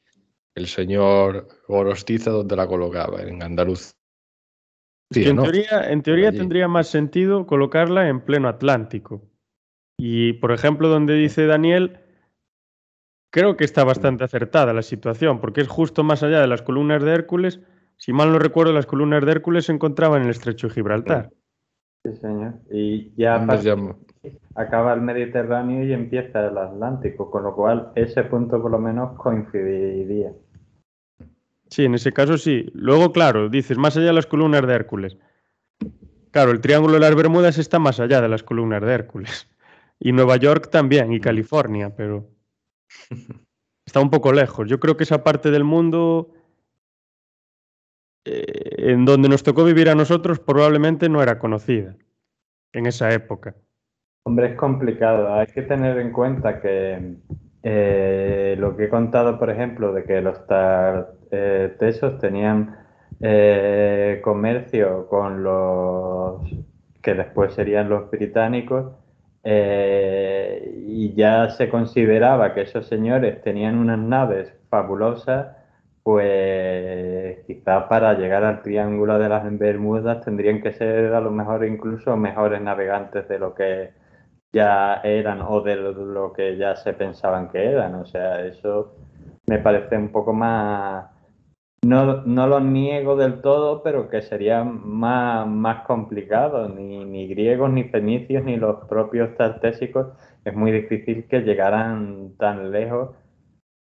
el señor Gorostiza, ¿dónde la colocaba? En Andalucía. que en teoría, en teoría tendría más sentido colocarla en pleno Atlántico. Y, por ejemplo, donde dice Daniel, creo que está bastante acertada la situación, porque es justo más allá de las columnas de Hércules. Si mal no recuerdo, las columnas de Hércules se encontraban en el estrecho de Gibraltar. Sí, señor. Y ya acaba el Mediterráneo y empieza el Atlántico, con lo cual ese punto por lo menos coincidiría. Sí, en ese caso sí. Luego, claro, dices, más allá de las columnas de Hércules. Claro, el Triángulo de las Bermudas está más allá de las columnas de Hércules. Y Nueva York también, y California, pero [LAUGHS] está un poco lejos. Yo creo que esa parte del mundo eh, en donde nos tocó vivir a nosotros probablemente no era conocida en esa época. Hombre, es complicado. Hay que tener en cuenta que eh, lo que he contado, por ejemplo, de que los eh, tesos tenían comercio con los que después serían los británicos, eh, y ya se consideraba que esos señores tenían unas naves fabulosas, pues quizás para llegar al Triángulo de las Bermudas tendrían que ser a lo mejor incluso mejores navegantes de lo que ya eran o de lo que ya se pensaban que eran. O sea, eso me parece un poco más no, no lo niego del todo, pero que sería más, más complicado. Ni, ni griegos, ni fenicios, ni los propios tartésicos. Es muy difícil que llegaran tan lejos.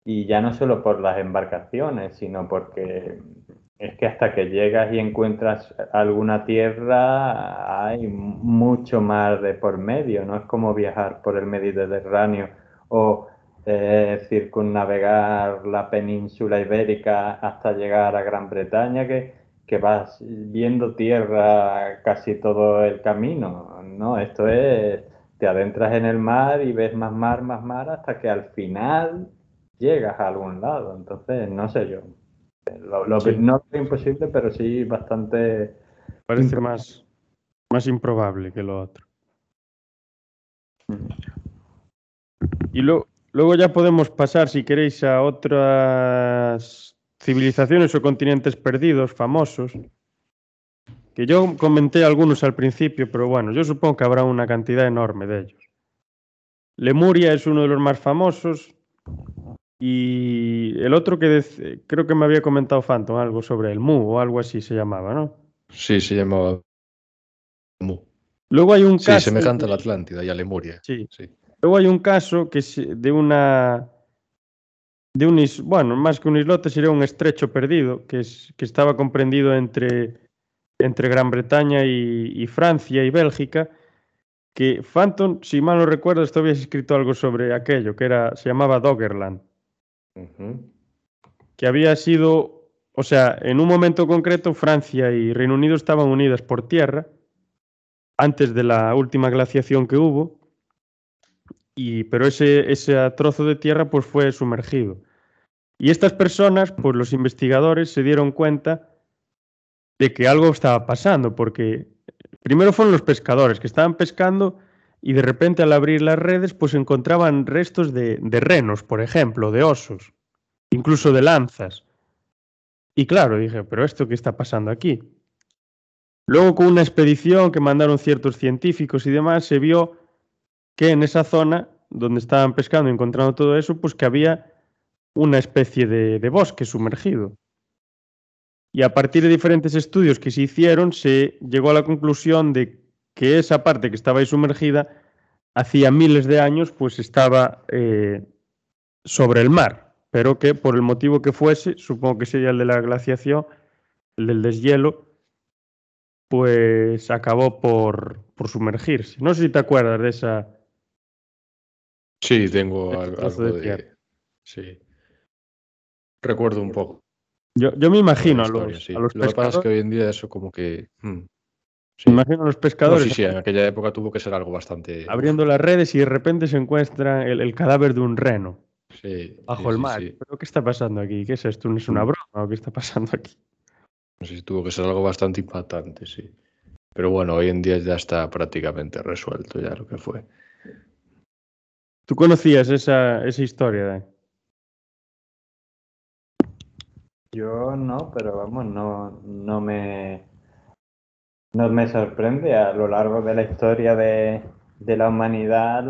Y ya no solo por las embarcaciones, sino porque es que hasta que llegas y encuentras alguna tierra hay mucho más de por medio. No es como viajar por el Mediterráneo o eh, circunnavegar la península ibérica hasta llegar a Gran Bretaña, que, que vas viendo tierra casi todo el camino, ¿no? Esto es, te adentras en el mar y ves más mar, más mar, hasta que al final llegas a algún lado. Entonces, no sé yo. Lo, No es imposible, pero sí bastante... Parece más, más improbable que lo otro. Y lo, Luego ya podemos pasar, si queréis, a otras civilizaciones o continentes perdidos, famosos, que yo comenté algunos al principio, pero bueno, yo supongo que habrá una cantidad enorme de ellos. Lemuria es uno de los más famosos y el otro que creo que me había comentado Phantom algo sobre el Mu o algo así se llamaba, ¿no? Sí, se llamaba Mu. Luego hay un caso... Sí, semejante a la Atlántida y a Lemuria. Sí. sí. Luego hay un caso que es de una de un bueno, más que un islote sería un estrecho perdido que, es, que estaba comprendido entre, entre Gran Bretaña y, Francia y Bélgica, que Phantom, si mal no recuerdo, esto habías escrito algo sobre aquello, que era, se llamaba Doggerland, que había sido, o sea, en un momento concreto Francia y Reino Unido estaban unidas por tierra, antes de la última glaciación que hubo, y, pero ese, ese trozo de tierra pues fue sumergido. Y estas personas, pues los investigadores se dieron cuenta de que algo estaba pasando, porque primero fueron los pescadores que estaban pescando y de repente al abrir las redes pues encontraban restos de, renos, por ejemplo, de osos, incluso de lanzas. Y claro, dije, pero ¿esto qué está pasando aquí? Luego con una expedición que mandaron ciertos científicos y demás, se vio que en esa zona donde estaban pescando y encontrando todo eso, pues que había una especie de, de bosque sumergido. Y a partir de diferentes estudios que se hicieron, se llegó a la conclusión de que esa parte que estaba ahí sumergida, hacía miles de años, pues estaba eh, sobre el mar, pero que por el motivo que fuese, supongo que sería el de la glaciación, el del deshielo, pues acabó por, por sumergirse. No sé si te acuerdas de esa, Sí, tengo algo, de... Sí. Recuerdo un poco. Yo, yo me imagino a los, Lo que pasa es que hoy en día eso como que... Hmm, me imagino a los pescadores. sí, sí, en aquella época tuvo que ser algo bastante... Abriendo las redes y de repente se encuentra el, cadáver de un reno. Sí, bajo el mar. ¿Pero qué está pasando aquí? ¿Qué es esto? ¿No es una hmm. broma o qué está pasando aquí? No sé si tuvo que ser algo bastante impactante, sí. Pero bueno, hoy en día ya está prácticamente resuelto ya lo que fue. ¿Tú conocías esa, esa historia? Dan? Yo no, pero vamos, no, no me No me sorprende, a lo largo de la historia de, la humanidad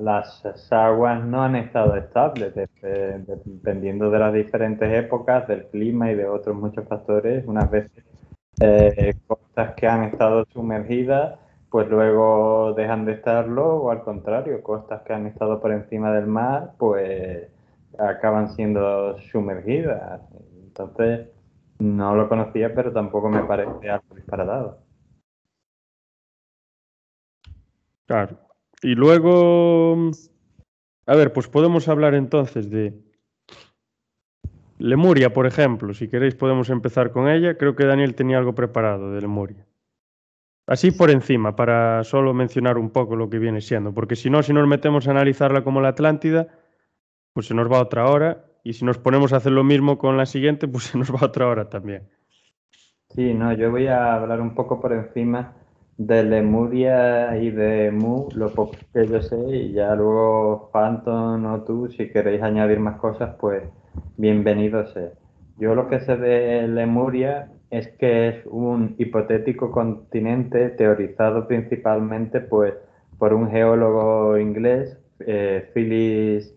las aguas no han estado estables, dependiendo de las diferentes épocas, del clima y de otros muchos factores. Unas veces eh, costas que han estado sumergidas, pues luego dejan de estarlo, o al contrario, costas que han estado por encima del mar, pues acaban siendo sumergidas. Entonces, no lo conocía, pero tampoco me parece algo disparatado. Claro. Y luego, a ver, pues podemos hablar entonces de Lemuria, por ejemplo. Si queréis podemos empezar con ella. Creo que Daniel tenía algo preparado de Lemuria. Así por encima, para solo mencionar un poco lo que viene siendo, porque si no, si nos metemos a analizarla como la Atlántida, pues se nos va otra hora y si nos ponemos a hacer lo mismo con la siguiente, pues se nos va otra hora también. Sí, no, yo voy a hablar un poco por encima de Lemuria y de Mu, lo poco que yo sé, y ya luego Phantom o tú, si queréis añadir más cosas, pues bienvenido sea. Yo lo que sé de Lemuria es que es un hipotético continente teorizado principalmente pues, por un geólogo inglés, eh, Phyllis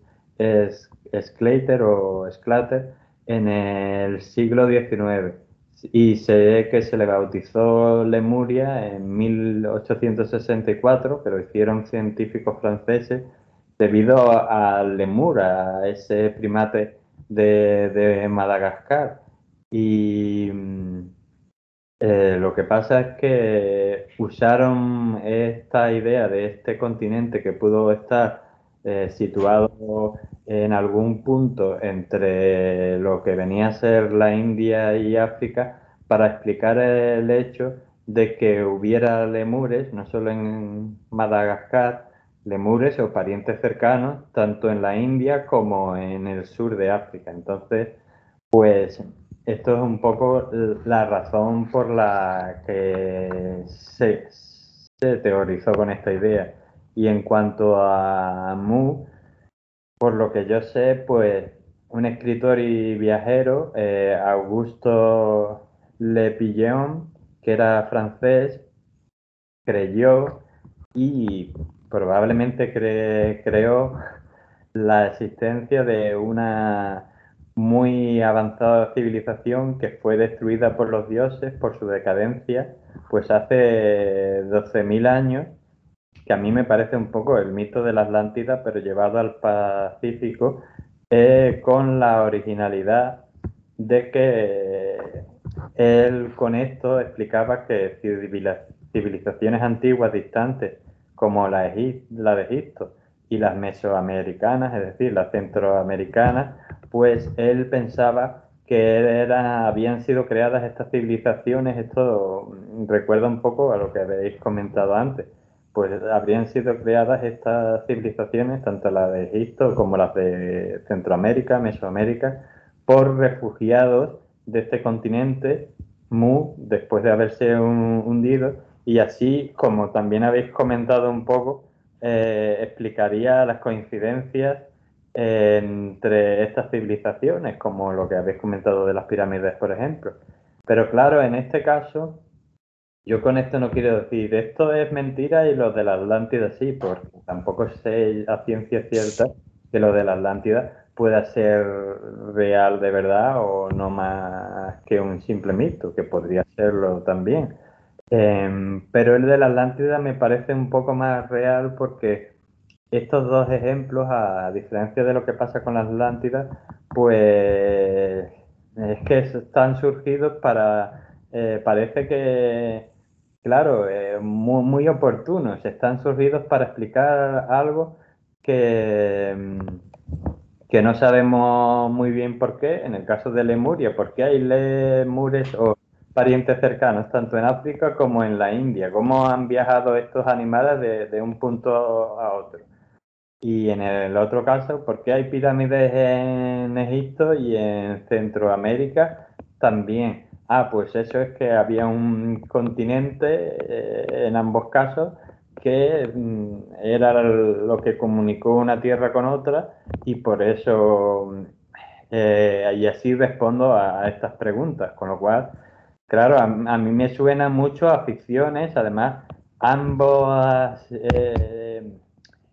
Sclater o Sclater en el siglo XIX y sé que se le bautizó Lemuria en 1864, pero hicieron científicos franceses debido al lemur, a ese primate de, Madagascar. Y eh, lo que pasa es que usaron esta idea de este continente que pudo estar eh, situado en algún punto entre lo que venía a ser la India y África para explicar el hecho de que hubiera lemures, no solo en Madagascar, lemures o parientes cercanos, tanto en la India como en el sur de África. Entonces, pues esto es un poco la razón por la que se, se teorizó con esta idea y en cuanto a Mu, por lo que yo sé, pues un escritor y viajero, eh, Augusto Le Pillon, que era francés, creyó y probablemente creó la existencia de una muy avanzada civilización que fue destruida por los dioses por su decadencia, pues hace 12.000 años que a mí me parece un poco el mito de la Atlántida, pero llevado al Pacífico, eh, con la originalidad de que él con esto explicaba que civilizaciones antiguas distantes como la, la de Egipto y las mesoamericanas, es decir, las centroamericanas, pues él pensaba que era, habían sido creadas estas civilizaciones, esto recuerda un poco a lo que habéis comentado antes, pues habrían sido creadas estas civilizaciones, tanto las de Egipto como las de Centroamérica, Mesoamérica, por refugiados de este continente, Mu, después de haberse hundido, y así, como también habéis comentado un poco, eh, explicaría las coincidencias entre estas civilizaciones, como lo que habéis comentado de las pirámides, por ejemplo. Pero claro, en este caso, yo con esto no quiero decir esto es mentira y lo de la Atlántida sí, porque tampoco sé a ciencia cierta que lo de la Atlántida pueda ser real de verdad o no más que un simple mito, que podría serlo también. Em, pero el de la Atlántida me parece un poco más real porque estos dos ejemplos, a diferencia de lo que pasa con la Atlántida, pues es que están surgidos para, eh, parece que Claro, eh, muy, muy oportunos. Están surgidos para explicar algo que, mm, que no sabemos muy bien por qué. En el caso de Lemuria, ¿por qué hay lemures o parientes cercanos tanto en África como en la India? ¿Cómo han viajado estos animales de, de un punto a otro? Y en el otro caso, ¿por qué hay pirámides en Egipto y en Centroamérica también? Ah, pues eso es que había un continente eh, en ambos casos que mm, era lo que comunicó una tierra con otra y por eso, eh, y así respondo a, estas preguntas, con lo cual Claro, a, mí me suena mucho a ficciones, además, ambos eh,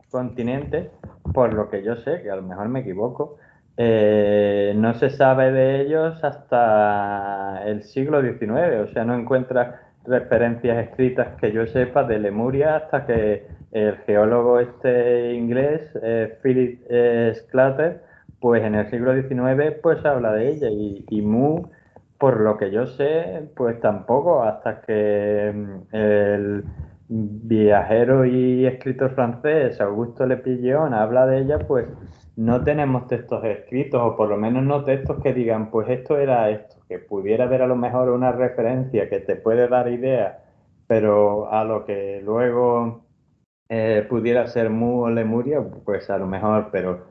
continentes, por lo que yo sé, que a lo mejor me equivoco, eh, no se sabe de ellos hasta el siglo XIX, o sea, no encuentra referencias escritas que yo sepa de Lemuria hasta que el geólogo este inglés, eh, Philip eh, Sclater, pues en el siglo XIX pues habla de ella y, y Mu, por lo que yo sé, pues tampoco hasta que mm, el viajero y escritor francés Augusto Le Pillon habla de ella, pues no tenemos textos escritos, o por lo menos no textos que digan, pues esto era esto, que pudiera haber a lo mejor una referencia que te puede dar idea, pero a lo que luego eh, pudiera ser Mu o Lemuria, pues a lo mejor, pero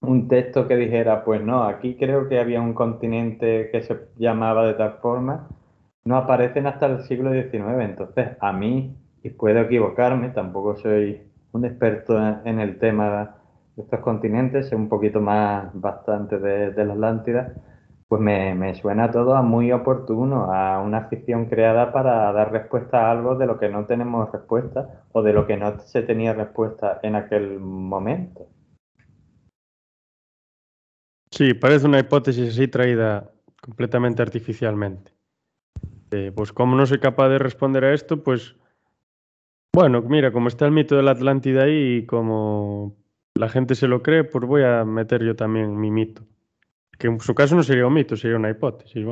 un texto que dijera, pues no, aquí creo que había un continente que se llamaba de tal forma, no aparecen hasta el siglo XIX. Entonces, a mí, y puedo equivocarme, tampoco soy un experto en el tema estos continentes, un poquito más bastante de, la Atlántida, pues me, suena todo a muy oportuno, a una ficción creada para dar respuesta a algo de lo que no tenemos respuesta o de lo que no se tenía respuesta en aquel momento. Sí, parece una hipótesis así traída completamente artificialmente. Eh, pues como no soy capaz de responder a esto, pues bueno, mira, como está el mito de la Atlántida ahí y como la gente se lo cree, pues voy a meter yo también mi mito. Que en su caso no sería un mito, sería una hipótesis.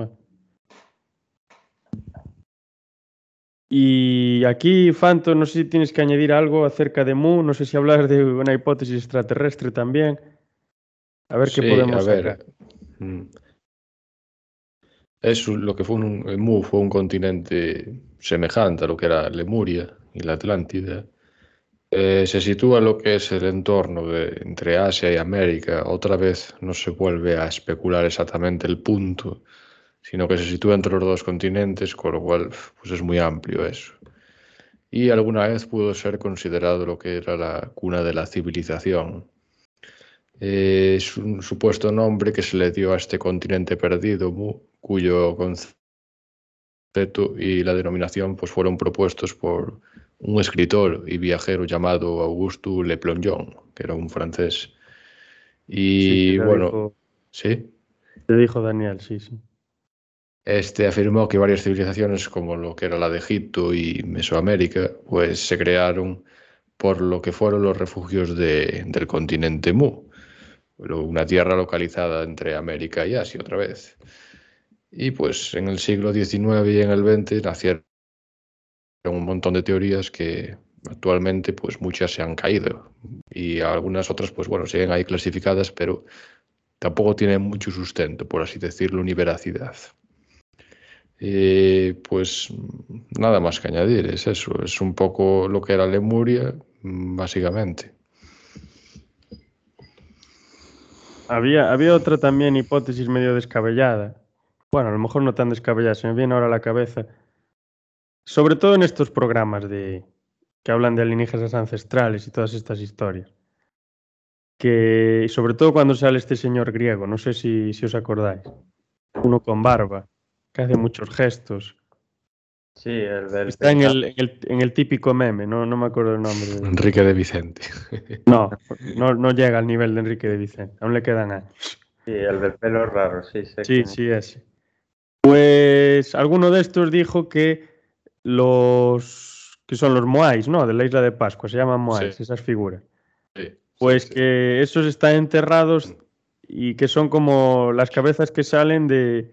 Y aquí, Fanto, no sé si tienes que añadir algo acerca de Mu, no sé si hablar de una hipótesis extraterrestre también. A ver qué podemos a ver. Mm. Es lo que fue un, Mu fue un continente semejante a lo que era Lemuria y la Atlántida eh, se sitúa lo que es el entorno entre Asia y América. Otra vez no se vuelve a especular exactamente el punto, sino que se sitúa entre los dos continentes, con lo cual pues es muy amplio eso. Y alguna vez pudo ser considerado lo que era la cuna de la civilización. Eh, es un supuesto nombre que se le dio a este continente perdido, cuyo concepto y la denominación pues, fueron propuestos por un escritor y viajero llamado Auguste Le Plongeon, que era un francés. Y bueno, sí. Te dijo Daniel, sí, sí. Este afirmó que varias civilizaciones, como lo que era la de Egipto y Mesoamérica, pues se crearon por lo que fueron los refugios de, del continente Mu, una tierra localizada entre América y Asia otra vez. Y pues en el siglo XIX y en el XX nacieron un montón de teorías que actualmente pues muchas se han caído. Y algunas otras pues bueno siguen ahí clasificadas pero tampoco tienen mucho sustento por así decirlo ni veracidad. Eh, pues nada más que añadir es eso es un poco lo que era Lemuria básicamente. Había, había otra también hipótesis medio descabellada. Bueno a lo mejor no tan descabellada se me viene ahora la cabeza sobre todo en estos programas de que hablan de alienígenas ancestrales y todas estas historias. Que sobre todo cuando sale este señor griego, no sé si, si os acordáis, uno con barba, que hace muchos gestos. Sí, el del Está en el, en el, típico meme, no, no me acuerdo el nombre. Enrique de Vicente. No, no, no llega al nivel de Enrique de Vicente, aún le quedan años. Sí, el del pelo raro, sí. sí, sí, ese. Pues alguno de estos dijo que los que son los moais, ¿no? De la isla de Pascua, se llaman moais, esas figuras. pues que esos están enterrados y que son como las cabezas que salen de,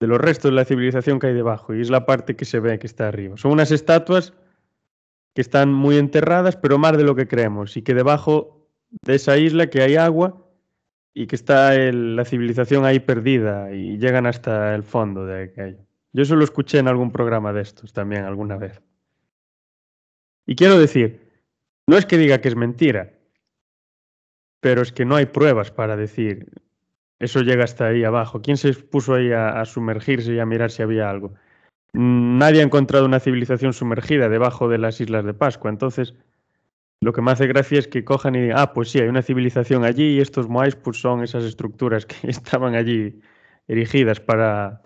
de los restos de la civilización que hay debajo, y es la parte que se ve que está arriba. Son unas estatuas que están muy enterradas, pero más de lo que creemos, y que debajo de esa isla que hay agua y que está la civilización ahí perdida y llegan hasta el fondo de aquello. Yo eso lo escuché en algún programa de estos también alguna vez. Y quiero decir, no es que diga que es mentira, pero es que no hay pruebas para decir eso llega hasta ahí abajo. ¿Quién se puso ahí a, sumergirse y a mirar si había algo? Nadie ha encontrado una civilización sumergida debajo de las Islas de Pascua. Entonces, lo que me hace gracia es que cojan y digan, ah, pues sí, hay una civilización allí y estos moais pues son esas estructuras que [LAUGHS] estaban allí erigidas para,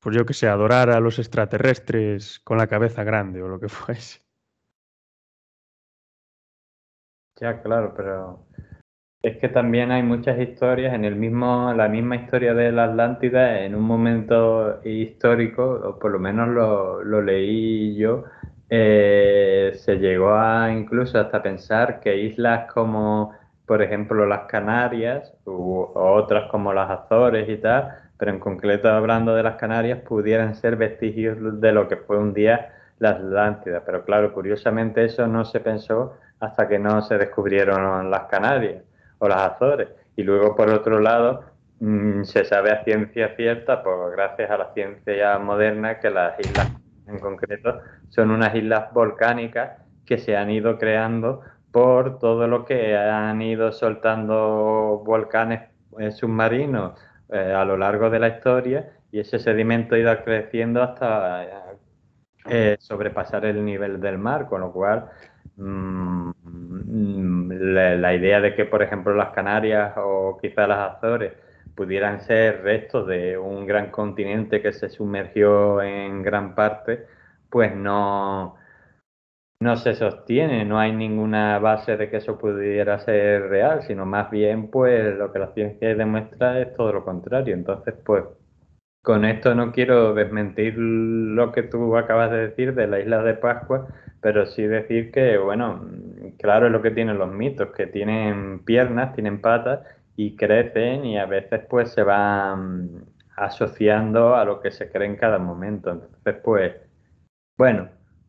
pues yo que sé, adorar a los extraterrestres con la cabeza grande o lo que [LAUGHS] fuese. Ya, claro, pero es que también hay muchas historias en el mismo, la misma historia de la Atlántida, en un momento histórico, o por lo menos lo, lo leí yo, eh, se llegó a incluso hasta pensar que islas como, por ejemplo, las Canarias, u otras como las Azores y tal, pero en concreto hablando de las Canarias, pudieran ser vestigios de lo que fue un día la Atlántida. Pero claro, curiosamente eso no se pensó hasta que no se descubrieron las Canarias o las Azores. Y luego, por otro lado, mm, se sabe a ciencia cierta, pues gracias a la ciencia moderna, que las islas en concreto son unas islas volcánicas que se han ido creando por todo lo que han ido soltando volcanes eh, submarinos eh, a lo largo de la historia y ese sedimento ha ido creciendo hasta eh, sobrepasar el nivel del mar, con lo cual mm, la, idea de que, por ejemplo, las Canarias o quizá las Azores pudieran ser restos de un gran continente que se sumergió en gran parte, pues no, no se sostiene, no hay ninguna base de que eso pudiera ser real, sino más bien pues lo que la ciencia demuestra es todo lo contrario. Entonces, pues con esto no quiero desmentir lo que tú acabas de decir de la isla de Pascua, pero sí decir que, bueno, claro es lo que tienen los mitos, que tienen piernas, tienen patas y crecen y a veces pues se van asociando a lo que se cree en cada momento. Entonces, pues, bueno,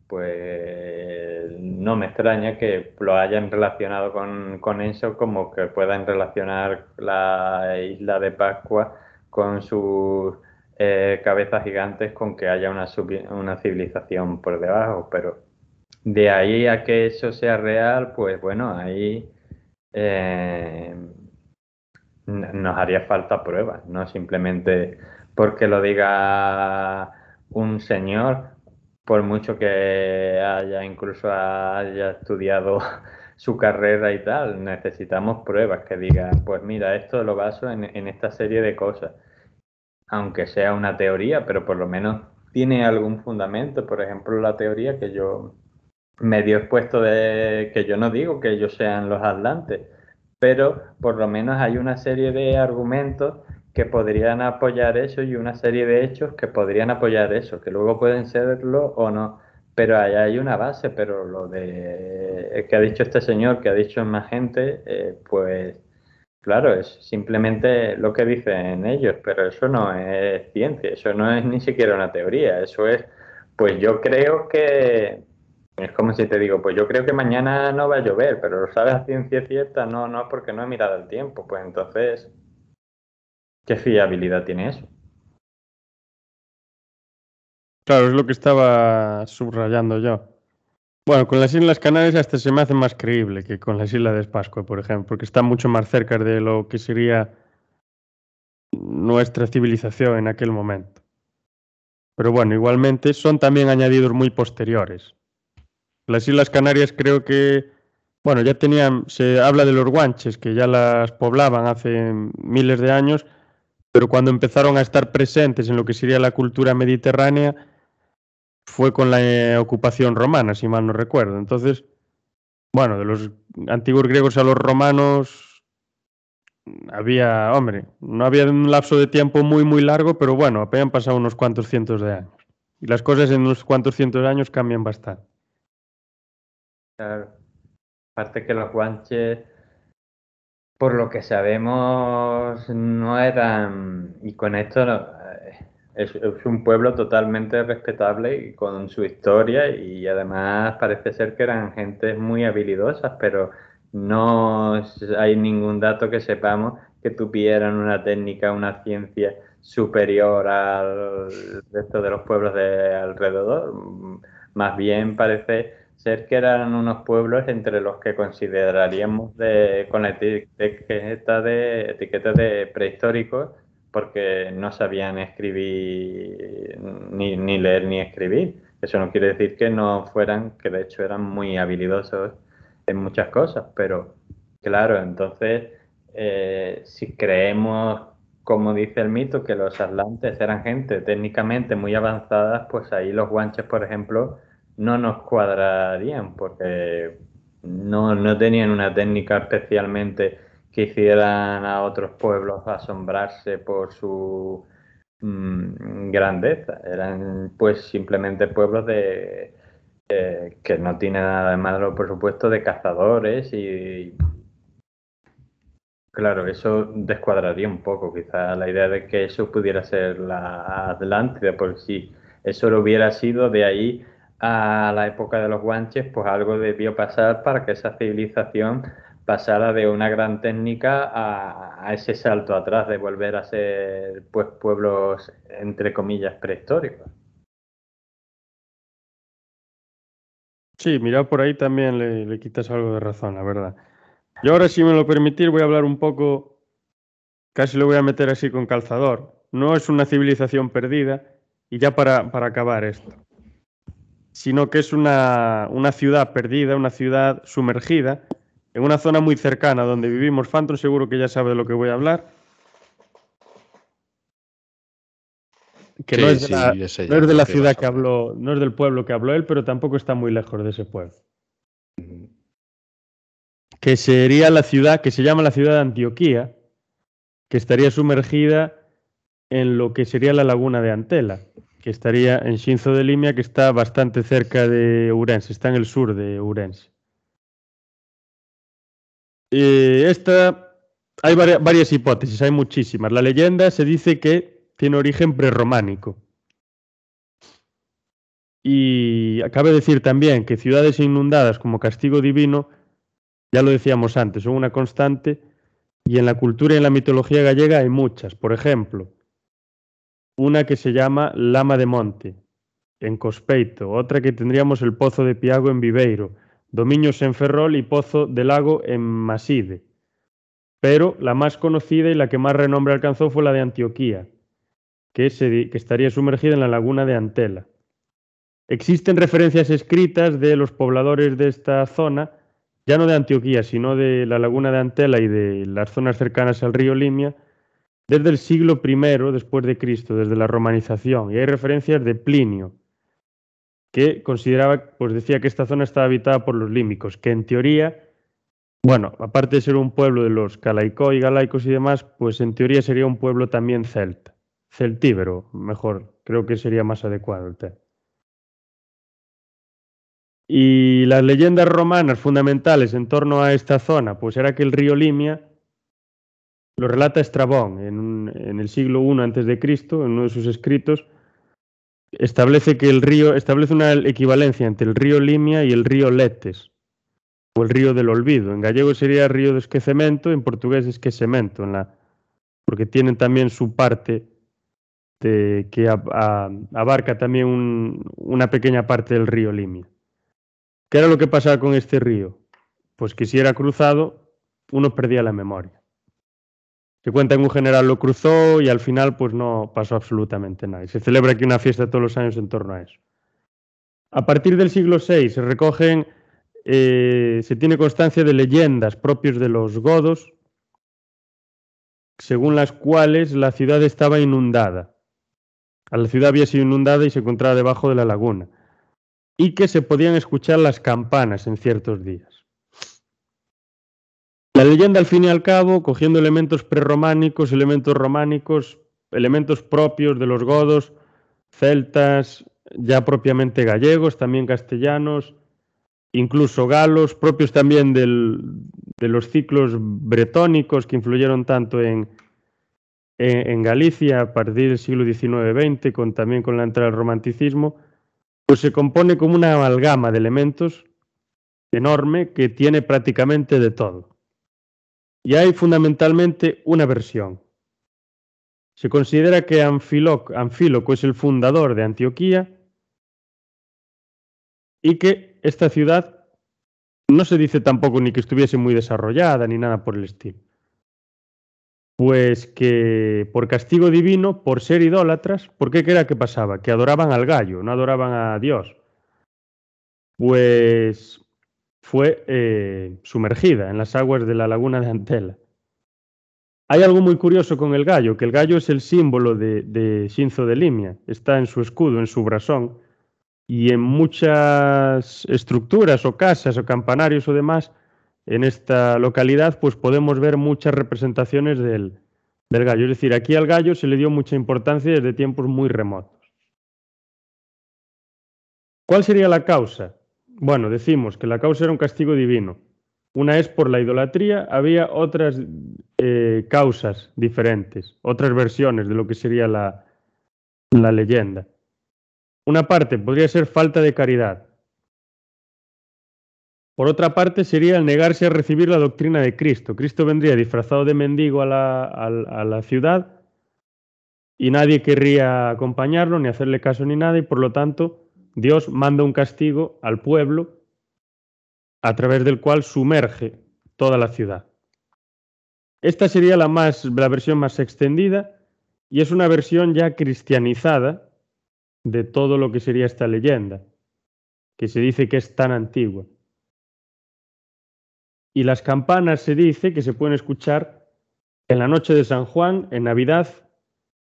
pues no me extraña que lo hayan relacionado con, eso, como que puedan relacionar la isla de Pascua con sus eh, cabezas gigantes con que haya una, una civilización por debajo, pero de ahí a que eso sea real, pues bueno, ahí eh, nos haría falta pruebas, no simplemente porque lo diga un señor por mucho que haya incluso haya estudiado [LAUGHS] su carrera y tal, necesitamos pruebas que digan, pues mira, esto lo baso en, esta serie de cosas, aunque sea una teoría, pero por lo menos tiene algún fundamento, por ejemplo, la teoría que yo me dio expuesto de que yo no digo que ellos sean los atlantes, pero por lo menos hay una serie de argumentos que podrían apoyar eso y una serie de hechos que podrían apoyar eso, que luego pueden serlo o no. Pero ahí hay una base, pero lo de que ha dicho este señor, que ha dicho más gente, eh, pues claro, es simplemente lo que dicen ellos, pero eso no es ciencia, eso no es ni siquiera una teoría, eso es, pues yo creo que, es como si te digo, pues yo creo que mañana no va a llover, pero lo sabes a ciencia cierta, no, no, porque no he mirado el tiempo, pues entonces ¿Qué fiabilidad tiene eso? Claro, es lo que estaba subrayando yo. Bueno, con las Islas Canarias hasta se me hace más creíble que con las Islas de Pascua, por ejemplo, porque está mucho más cerca de lo que sería nuestra civilización en aquel momento. Pero bueno, igualmente son también añadidos muy posteriores. Las Islas Canarias creo que, bueno, ya tenían, se habla de los guanches, que ya las poblaban hace miles de años, pero cuando empezaron a estar presentes en lo que sería la cultura mediterránea fue con la eh, ocupación romana, si mal no recuerdo. Entonces, bueno, de los antiguos griegos a los romanos había, hombre, no había un lapso de tiempo muy, muy largo, pero bueno, apenas pasado unos cuantos cientos de años. Y las cosas en unos cuantos cientos de años cambian bastante. Claro. Aparte que los guanches por lo que sabemos, no eran, y con esto eh, es, un pueblo totalmente respetable y con su historia y además parece ser que eran gentes muy habilidosas, pero no hay ningún dato que sepamos que tuvieran una técnica, una ciencia superior al resto de los pueblos de alrededor. Más bien parece ser que eran unos pueblos entre los que consideraríamos de, con la etiqueta de, etiqueta de prehistóricos porque no sabían escribir, ni, leer ni escribir. Eso no quiere decir que no fueran, que de hecho eran muy habilidosos en muchas cosas, pero claro, entonces, eh, si creemos como dice el mito, que los atlantes eran gente técnicamente muy avanzada, pues ahí los guanches, por ejemplo, no nos cuadrarían porque no, no tenían una técnica especialmente que hicieran a otros pueblos asombrarse por su mm, grandeza. Eran pues simplemente pueblos de que no tienen nada de malo, por supuesto, de cazadores y claro, eso descuadraría un poco quizá la idea de que eso pudiera ser la Atlántida, por si eso lo hubiera sido de ahí a la época de los guanches, pues algo debió pasar para que esa civilización pasara de una gran técnica a, ese salto atrás de volver a ser pues pueblos entre comillas prehistóricos. Sí, mira, por ahí también le, le, quitas algo de razón, la verdad. Yo ahora, si me lo permitir, voy a hablar un poco, casi lo voy a meter así con calzador. No es una civilización perdida, y ya para, para acabar esto sino que es una, una, ciudad perdida, una ciudad sumergida, en una zona muy cercana donde vivimos. Phantom seguro que ya sabe de lo que voy a hablar. Que sí, no es de la, no es de la ciudad que habló, no es del pueblo que habló él, pero tampoco está muy lejos de ese pueblo. Que sería la ciudad, que se llama la ciudad de Antioquía, que estaría sumergida en lo que sería la laguna de Antela que estaría en Xinzo de Limia, que está bastante cerca de Ourense, está en el sur de Ourense. Eh, esta, hay varias, varias hipótesis, hay muchísimas. La leyenda se dice que tiene origen prerrománico. Y acabe de decir también que ciudades inundadas como castigo divino, ya lo decíamos antes, son una constante y en la cultura y en la mitología gallega hay muchas. Por ejemplo, una que se llama Lama de Monte, en Cospeito, otra que tendríamos el Pozo de Piago en Viveiro, Domiños en Ferrol y Pozo de Lago en Maside. Pero la más conocida y la que más renombre alcanzó fue la de Antioquía, que, que estaría sumergida en la laguna de Antela. Existen referencias escritas de los pobladores de esta zona, ya no de Antioquía, sino de la laguna de Antela y de las zonas cercanas al río Limia, desde el siglo I después de Cristo, desde la romanización, y hay referencias de Plinio, que consideraba, pues decía que esta zona estaba habitada por los límicos, que en teoría, bueno, aparte de ser un pueblo de los y galaicos y demás, pues en teoría sería un pueblo también celta, celtíbero, mejor, creo que sería más adecuado el tema. Y las leyendas romanas fundamentales en torno a esta zona, pues era que el río Limia lo relata Estrabón en, el siglo I Cristo, en uno de sus escritos, establece que el río establece una equivalencia entre el río Limia y el río Letes, o el río del olvido. En gallego sería río de esquecemento, en portugués esquecemento, en la, porque tienen también su parte de, que abarca también una pequeña parte del río Limia. ¿Qué era lo que pasaba con este río? Pues que si era cruzado, uno perdía la memoria. Se cuenta que un general lo cruzó y al final pues no pasó absolutamente nada. se celebra aquí una fiesta todos los años en torno a eso. A partir del siglo VI se recogen, eh, se tiene constancia de leyendas propias de los godos, según las cuales la ciudad estaba inundada. La ciudad había sido inundada y se encontraba debajo de la laguna. Y que se podían escuchar las campanas en ciertos días. La leyenda, al fin y al cabo, cogiendo elementos prerrománicos, elementos románicos, elementos propios de los godos, celtas, ya propiamente gallegos, también castellanos, incluso galos, propios también de los ciclos bretónicos que influyeron tanto en, Galicia a partir del siglo XIX-XX, con, también con la entrada del romanticismo, pues se compone como una amalgama de elementos enorme que tiene prácticamente de todo. Y hay fundamentalmente una versión. Se considera que Anfíloco es el fundador de Antioquía y que esta ciudad no se dice tampoco ni que estuviese muy desarrollada ni nada por el estilo. Pues que por castigo divino, por ser idólatras, ¿por qué era que pasaba? Que adoraban al gallo, no adoraban a Dios. Pues fue eh, sumergida en las aguas de la laguna de Antela. Hay algo muy curioso con el gallo, que el gallo es el símbolo de, de Shinzo de Limia, está en su escudo, en su brasón, y en muchas estructuras o casas o campanarios o demás en esta localidad, pues podemos ver muchas representaciones del, del gallo. Es decir, aquí al gallo se le dio mucha importancia desde tiempos muy remotos. ¿Cuál sería la causa? Bueno, decimos que la causa era un castigo divino. Una es por la idolatría, había otras eh, causas diferentes, otras versiones de lo que sería la, la leyenda. Una parte podría ser falta de caridad. Por otra parte, sería el negarse a recibir la doctrina de Cristo. Cristo vendría disfrazado de mendigo a la, a, a la, ciudad y nadie querría acompañarlo, ni hacerle caso ni nada, y por lo tanto Dios manda un castigo al pueblo a través del cual sumerge toda la ciudad. Esta sería la, más, la versión más extendida y es una versión ya cristianizada de todo lo que sería esta leyenda, que se dice que es tan antigua. Y las campanas se dice que se pueden escuchar en la noche de San Juan, en Navidad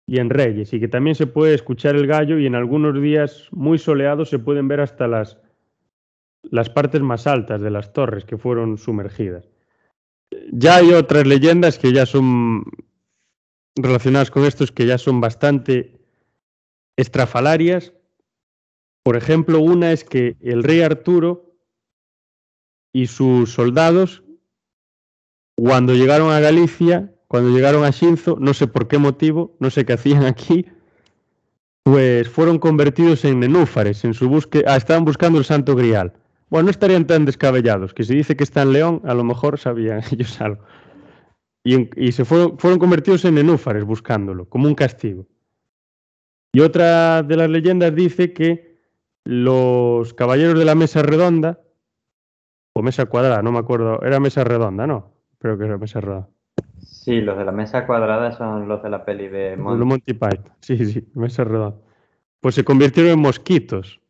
y en Reyes, y que también se puede escuchar el gallo y en algunos días muy soleados se pueden ver hasta las las partes más altas de las torres que fueron sumergidas. Ya hay otras leyendas que ya son relacionadas con estos que ya son bastante estrafalarias. Por ejemplo, una es que el rey Arturo y sus soldados, cuando llegaron a Galicia, cuando llegaron a Shinzo, no sé por qué motivo, no sé qué hacían aquí, pues fueron convertidos en nenúfares en su búsqueda, ah, estaban buscando el Santo Grial. Bueno, no estarían tan descabellados, que se dice que está en León, a lo mejor sabían [LAUGHS] ellos algo. Y, y se fueron, fueron, convertidos en nenúfares buscándolo, como un castigo. Y otra de las leyendas dice que los caballeros de la mesa redonda, o mesa cuadrada, no me acuerdo, era mesa redonda, ¿no? Creo que era mesa redonda. Sí, los de la mesa cuadrada son los de la peli de Monty, Monty Python. Sí, sí, [LAUGHS] mesa redonda. Pues se convirtieron en mosquitos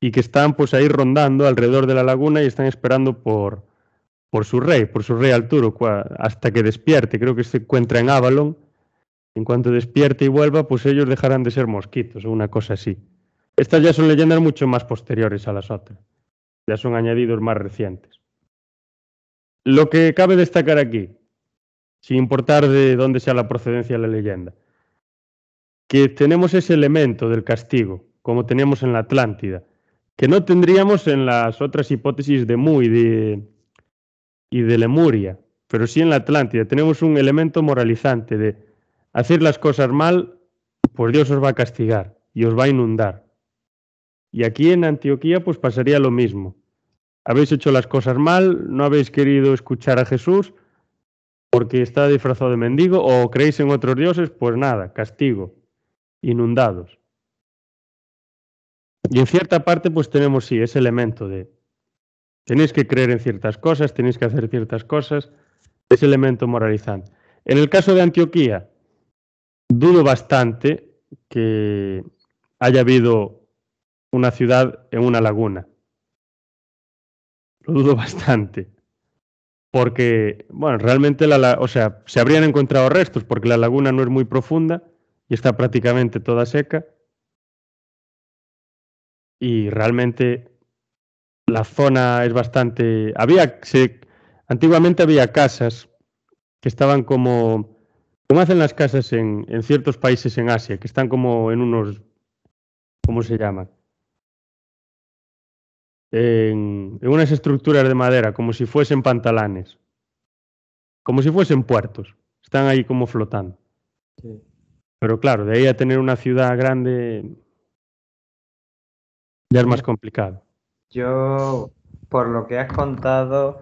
y que están pues ahí rondando alrededor de la laguna y están esperando por, por su rey, por su rey Arturo, hasta que despierte. Creo que se encuentra en Avalon. En cuanto despierte y vuelva, pues ellos dejarán de ser mosquitos o una cosa así. Estas ya son leyendas mucho más posteriores a las otras. Ya son añadidos más recientes. Lo que cabe destacar aquí, sin importar de dónde sea la procedencia de la leyenda, que tenemos ese elemento del castigo, como teníamos en la Atlántida, que no tendríamos en las otras hipótesis de Mu y de, y de Lemuria, pero sí en la Atlántida. Tenemos un elemento moralizante de hacer las cosas mal, pues Dios os va a castigar y os va a inundar. Y aquí en Antioquía pues pasaría lo mismo. Habéis hecho las cosas mal, no habéis querido escuchar a Jesús porque está disfrazado de mendigo o creéis en otros dioses, pues nada, castigo, inundados. Y en cierta parte, pues tenemos, sí, ese elemento de tenéis que creer en ciertas cosas, tenéis que hacer ciertas cosas, ese elemento moralizante. En el caso de Antioquía, dudo bastante que haya habido una ciudad en una laguna. Lo dudo [LAUGHS] bastante. Porque, bueno, realmente la, o sea, se habrían encontrado restos porque la laguna no es muy profunda y está prácticamente toda seca y realmente la zona es bastante... Había, se, antiguamente había casas que estaban como, como hacen las casas en, en ciertos países en Asia, que están como en unos, ¿cómo se llaman? En, en, unas estructuras de madera, como si fuesen pantalanes, como si fuesen puertos. Están ahí como flotando. Sí. Pero claro, de ahí a tener una ciudad grande, ya es más complicado. Yo, por lo que has contado,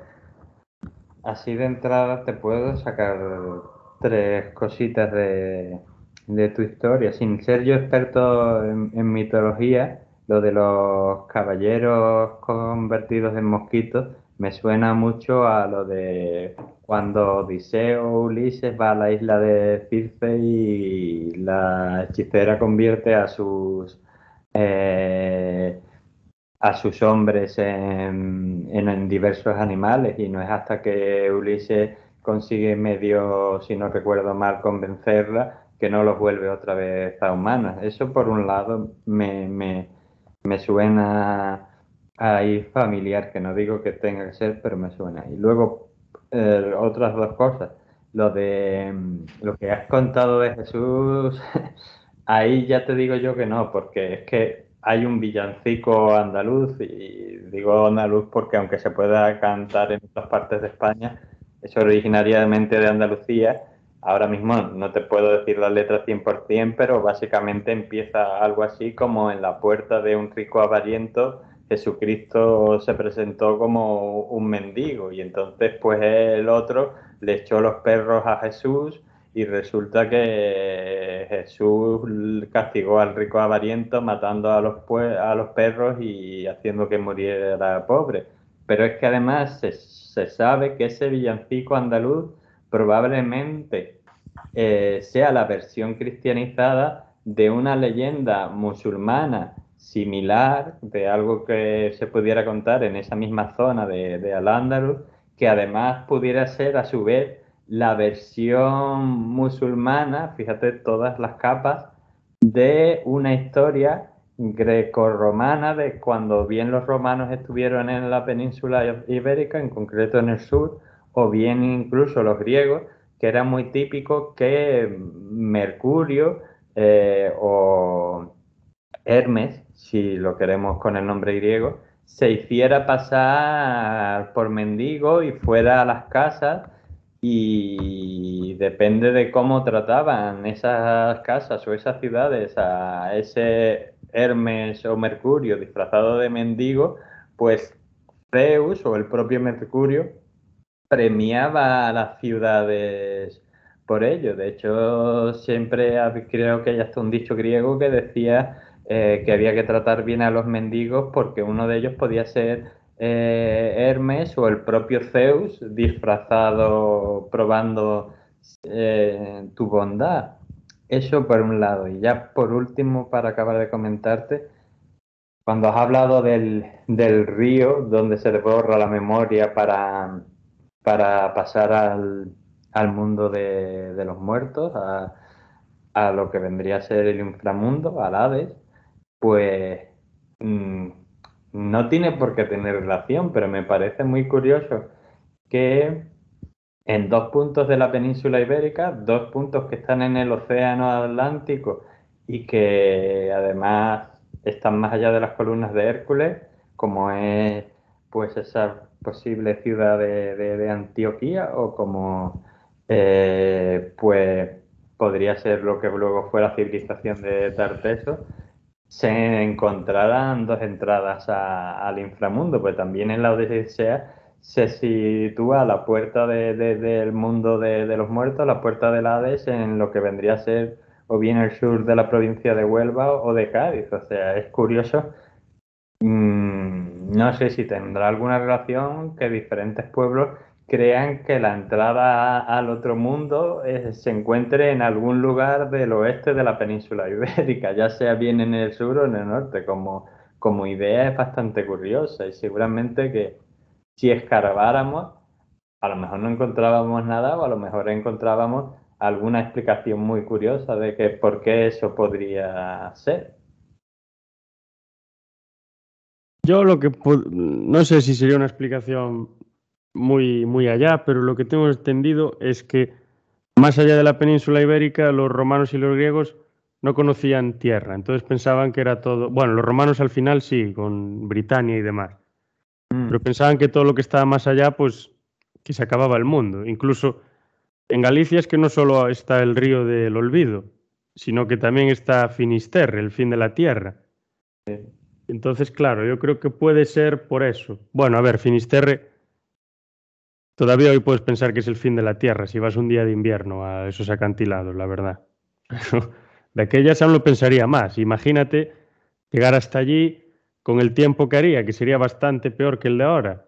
así de entrada te puedo sacar tres cositas de, de tu historia. Sin ser yo experto en, en, mitología, lo de los caballeros convertidos en mosquitos me suena mucho a lo de cuando Odiseo Ulises va a la isla de Circe y la hechicera convierte a sus eh, a sus hombres en, en, en, diversos animales y no es hasta que Ulises consigue medio, si no recuerdo mal, convencerla, que no los vuelve otra vez a humanos. Eso por un lado me, me, me suena ahí familiar, que no digo que tenga que ser, pero me suena. Y luego, eh, otras dos cosas. Lo de mm, lo que has contado de Jesús, [LAUGHS] ahí ya te digo yo que no, porque es que hay un villancico andaluz, y digo andaluz porque aunque se pueda cantar en otras partes de España, es originariamente de Andalucía. Ahora mismo no te puedo decir la letra 100%, pero básicamente empieza algo así como en la puerta de un rico avariento, Jesucristo se presentó como un mendigo y entonces pues el otro le echó los perros a Jesús y resulta que Jesús castigó al rico avariento matando a los, a los perros y haciendo que muriera pobre. Pero es que además se, sabe que ese villancico andaluz probablemente eh, sea la versión cristianizada de una leyenda musulmana similar, de algo que se pudiera contar en esa misma zona de, de Al-Ándalus, que además pudiera ser a su vez la versión musulmana, fíjate todas las capas, de una historia grecorromana de cuando bien los romanos estuvieron en la península ibérica, en concreto en el sur, o bien incluso los griegos, que era muy típico que Mercurio eh, o Hermes, si lo queremos con el nombre griego, se hiciera pasar por mendigo y fuera a las casas y depende de cómo trataban esas casas o esas ciudades a ese Hermes o Mercurio disfrazado de mendigo, pues Zeus o el propio Mercurio premiaba a las ciudades por ello. De hecho, siempre creo que hay hasta un dicho griego que decía eh, que había que tratar bien a los mendigos porque uno de ellos podía ser eh, Hermes o el propio Zeus disfrazado probando eh, tu bondad. Eso por un lado. Y ya por último, para acabar de comentarte, cuando has hablado del, río donde se le borra la memoria para, para pasar al, mundo de, los muertos, a, a, lo que vendría a ser el inframundo, al Hades, pues mm, no tiene por qué tener relación, pero me parece muy curioso que en dos puntos de la península ibérica, dos puntos que están en el océano Atlántico y que además están más allá de las columnas de Hércules, como es pues esa posible ciudad de, Antioquía o como eh, pues podría ser lo que luego fue la civilización de Tarteso, se encontrarán dos entradas al inframundo, pues también en la Odisea se sitúa la puerta del mundo de, los muertos, la puerta del Hades, en lo que vendría a ser o bien el sur de la provincia de Huelva o de Cádiz. O sea, es curioso. Mm, no sé si tendrá alguna relación que diferentes pueblos crean que la entrada al otro mundo se encuentre en algún lugar del oeste de la península ibérica, ya sea bien en el sur o en el norte. Como, como idea es bastante curiosa y seguramente que si escarbáramos, a lo mejor no encontrábamos nada o a lo mejor encontrábamos alguna explicación muy curiosa de que por qué eso podría ser. Yo lo que no sé si sería una explicación muy, muy allá, pero lo que tengo entendido es que más allá de la península ibérica, los romanos y los griegos no conocían tierra, entonces pensaban que era todo, bueno, los romanos al final sí, con Britania y demás, mm. pero pensaban que todo lo que estaba más allá, pues que se acababa el mundo. Incluso en Galicia es que no solo está el río del olvido, sino que también está Finisterre, el fin de la tierra. Entonces, claro, yo creo que puede ser por eso. Bueno, a ver, Finisterre Todavía hoy puedes pensar que es el fin de la Tierra si vas un día de invierno a esos acantilados, la verdad. [LAUGHS] de aquellas aún lo pensaría más. Imagínate llegar hasta allí con el tiempo que haría, que sería bastante peor que el de ahora.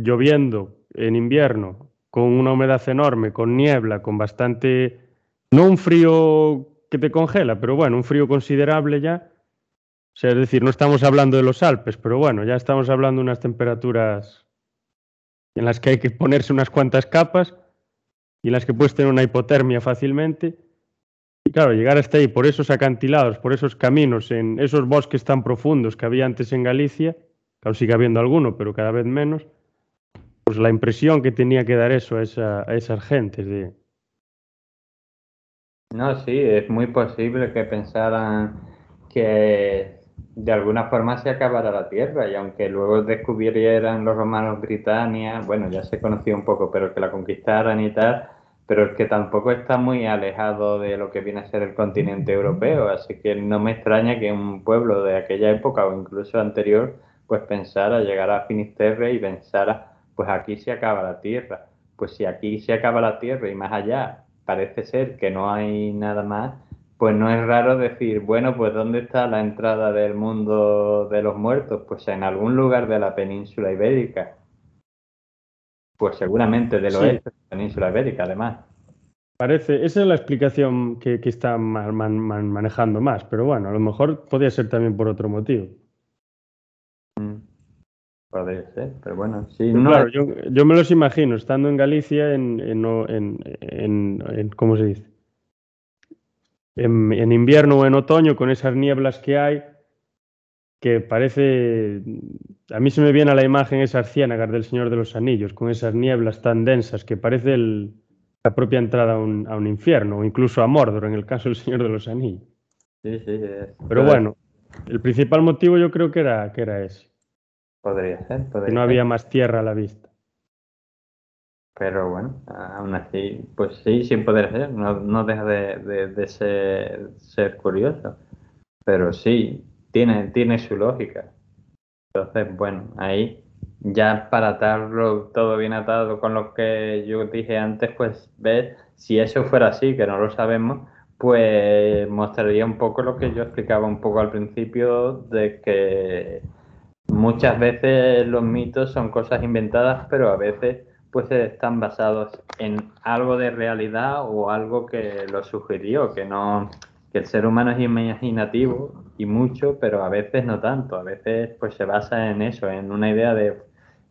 Lloviendo en invierno, con una humedad enorme, con niebla, con bastante... No un frío que te congela, pero bueno, un frío considerable ya. Es decir, no estamos hablando de los Alpes, pero bueno, ya estamos hablando de unas temperaturas en las que hay que ponerse unas cuantas capas y en las que puedes tener una hipotermia fácilmente. Y claro, llegar hasta ahí por esos acantilados, por esos caminos, en esos bosques tan profundos que había antes en Galicia, claro, sigue habiendo alguno, pero cada vez menos, pues la impresión que tenía que dar eso a, esa, a esas gentes de... No, sí, es muy posible que pensaran que de alguna forma se acabara la Tierra y aunque luego descubrieran los romanos Britania, bueno, ya se conocía un poco, pero que la conquistaran y tal, pero que tampoco está muy alejado de lo que viene a ser el continente europeo, así que no me extraña que un pueblo de aquella época o incluso anterior pues pensara llegar a Finisterre y pensara, pues aquí se acaba la Tierra. Pues si aquí se acaba la Tierra y más allá parece ser que no hay nada más, pues no es raro decir, bueno, pues ¿dónde está la entrada del mundo de los muertos? Pues en algún lugar de la península ibérica. Pues seguramente del oeste de la península ibérica, además. Parece, esa es la explicación que, que está man, man, manejando más, pero bueno, a lo mejor podría ser también por otro motivo. Mm, podría ser, pero bueno, sí. No claro, yo, yo, me los imagino estando en Galicia en, en, en, en ¿cómo se dice? En, invierno o en otoño con esas nieblas que hay, que parece, a mí se me viene a la imagen esas ciénagas del Señor de los Anillos, con esas nieblas tan densas que parece el, la propia entrada a un, a un, infierno, o incluso a Mordor, en el caso del Señor de los Anillos. Sí, sí. Es... Pero bueno, el principal motivo yo creo que era, que era ese. Podría ser, podría Que no había más tierra a la vista. Pero bueno, aún así, pues sí, sin poder ser, no, no deja de, de, de ser, ser, curioso. Pero sí, tiene, tiene su lógica. Entonces, bueno, ahí ya para atarlo todo bien atado con lo que yo dije antes, pues ver si eso fuera así, que no lo sabemos, pues mostraría un poco lo que yo explicaba un poco al principio de que muchas veces los mitos son cosas inventadas, pero a veces pues están basados en algo de realidad o algo que lo sugirió, que no que el ser humano es imaginativo y mucho, pero a veces no tanto, a veces pues se basa en eso, en una idea de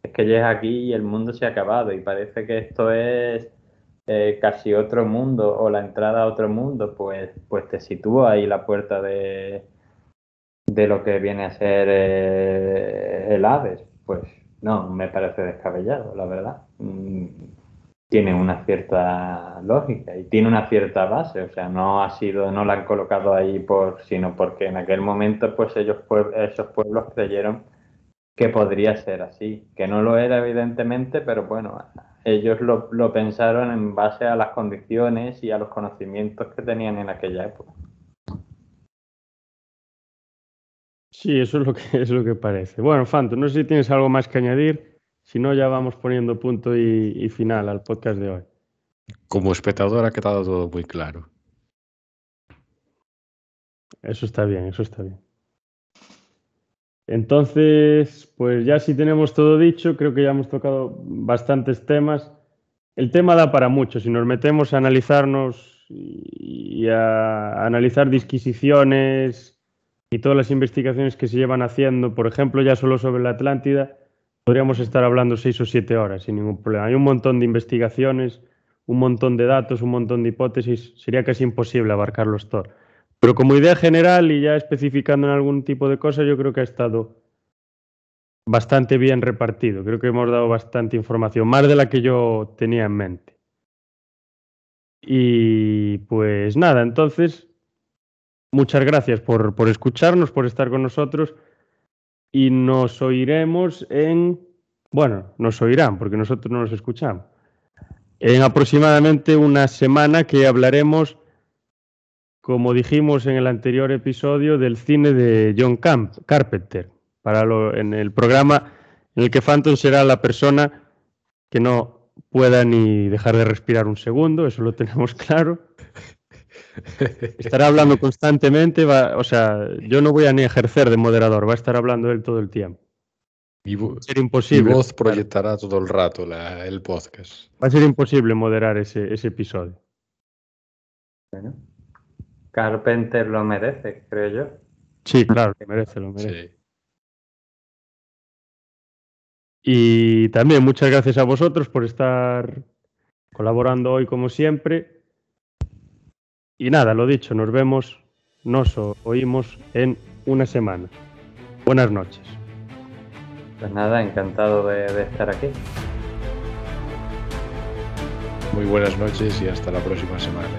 es que llegas aquí y el mundo se ha acabado y parece que esto es eh, casi otro mundo o la entrada a otro mundo, pues, pues te sitúa ahí la puerta de, de lo que viene a ser eh, el Hades, pues no, me parece descabellado, la verdad. Mm, tiene una cierta lógica y tiene una cierta base, o sea, no ha sido, no la han colocado ahí por, sino porque en aquel momento, pues ellos, esos pueblos creyeron que podría ser así, que no lo era evidentemente, pero bueno, ellos lo, lo pensaron en base a las condiciones y a los conocimientos que tenían en aquella época. Sí, eso es lo que [LAUGHS] es lo que parece. Bueno, Fanto, no sé si tienes algo más que añadir. Si no, ya vamos poniendo punto y, y, final al podcast de hoy. Como espectador ha quedado todo muy claro. Eso está bien, eso está bien. Entonces, pues ya si tenemos todo dicho, creo que ya hemos tocado bastantes temas. El tema da para mucho. Si nos metemos a analizarnos y a analizar disquisiciones, y todas las investigaciones que se llevan haciendo, por ejemplo, ya solo sobre la Atlántida, podríamos estar hablando seis o siete horas sin ningún problema. Hay un montón de investigaciones, un montón de datos, un montón de hipótesis, sería casi imposible abarcarlos todos. Pero como idea general y ya especificando en algún tipo de cosas, yo creo que ha estado bastante bien repartido. Creo que hemos dado bastante información, más de la que yo tenía en mente. Y pues nada, entonces Muchas gracias por, por, escucharnos, por estar con nosotros. Y nos oiremos en, bueno, nos oirán porque nosotros no nos escuchamos, en aproximadamente una semana que hablaremos, como dijimos en el anterior episodio, del cine de John Camp, Carpenter, para lo, en el programa en el que Phantom será la persona que no pueda ni dejar de respirar un segundo, eso lo tenemos [LAUGHS] claro. Estará hablando constantemente, va, o sea, yo no voy a ni ejercer de moderador, va a estar hablando él todo el tiempo. Y va a ser imposible. Mi voz proyectará todo el rato la, el podcast. Va a ser imposible moderar ese, ese episodio. Bueno, Carpenter lo merece, creo yo. Sí, claro, lo merece, lo merece. Sí. Y también muchas gracias a vosotros por estar colaborando hoy como siempre. Y nada, lo dicho, nos vemos, nos oímos en una semana. Buenas noches. Pues nada, encantado de, de estar aquí. Muy buenas noches y hasta la próxima semana.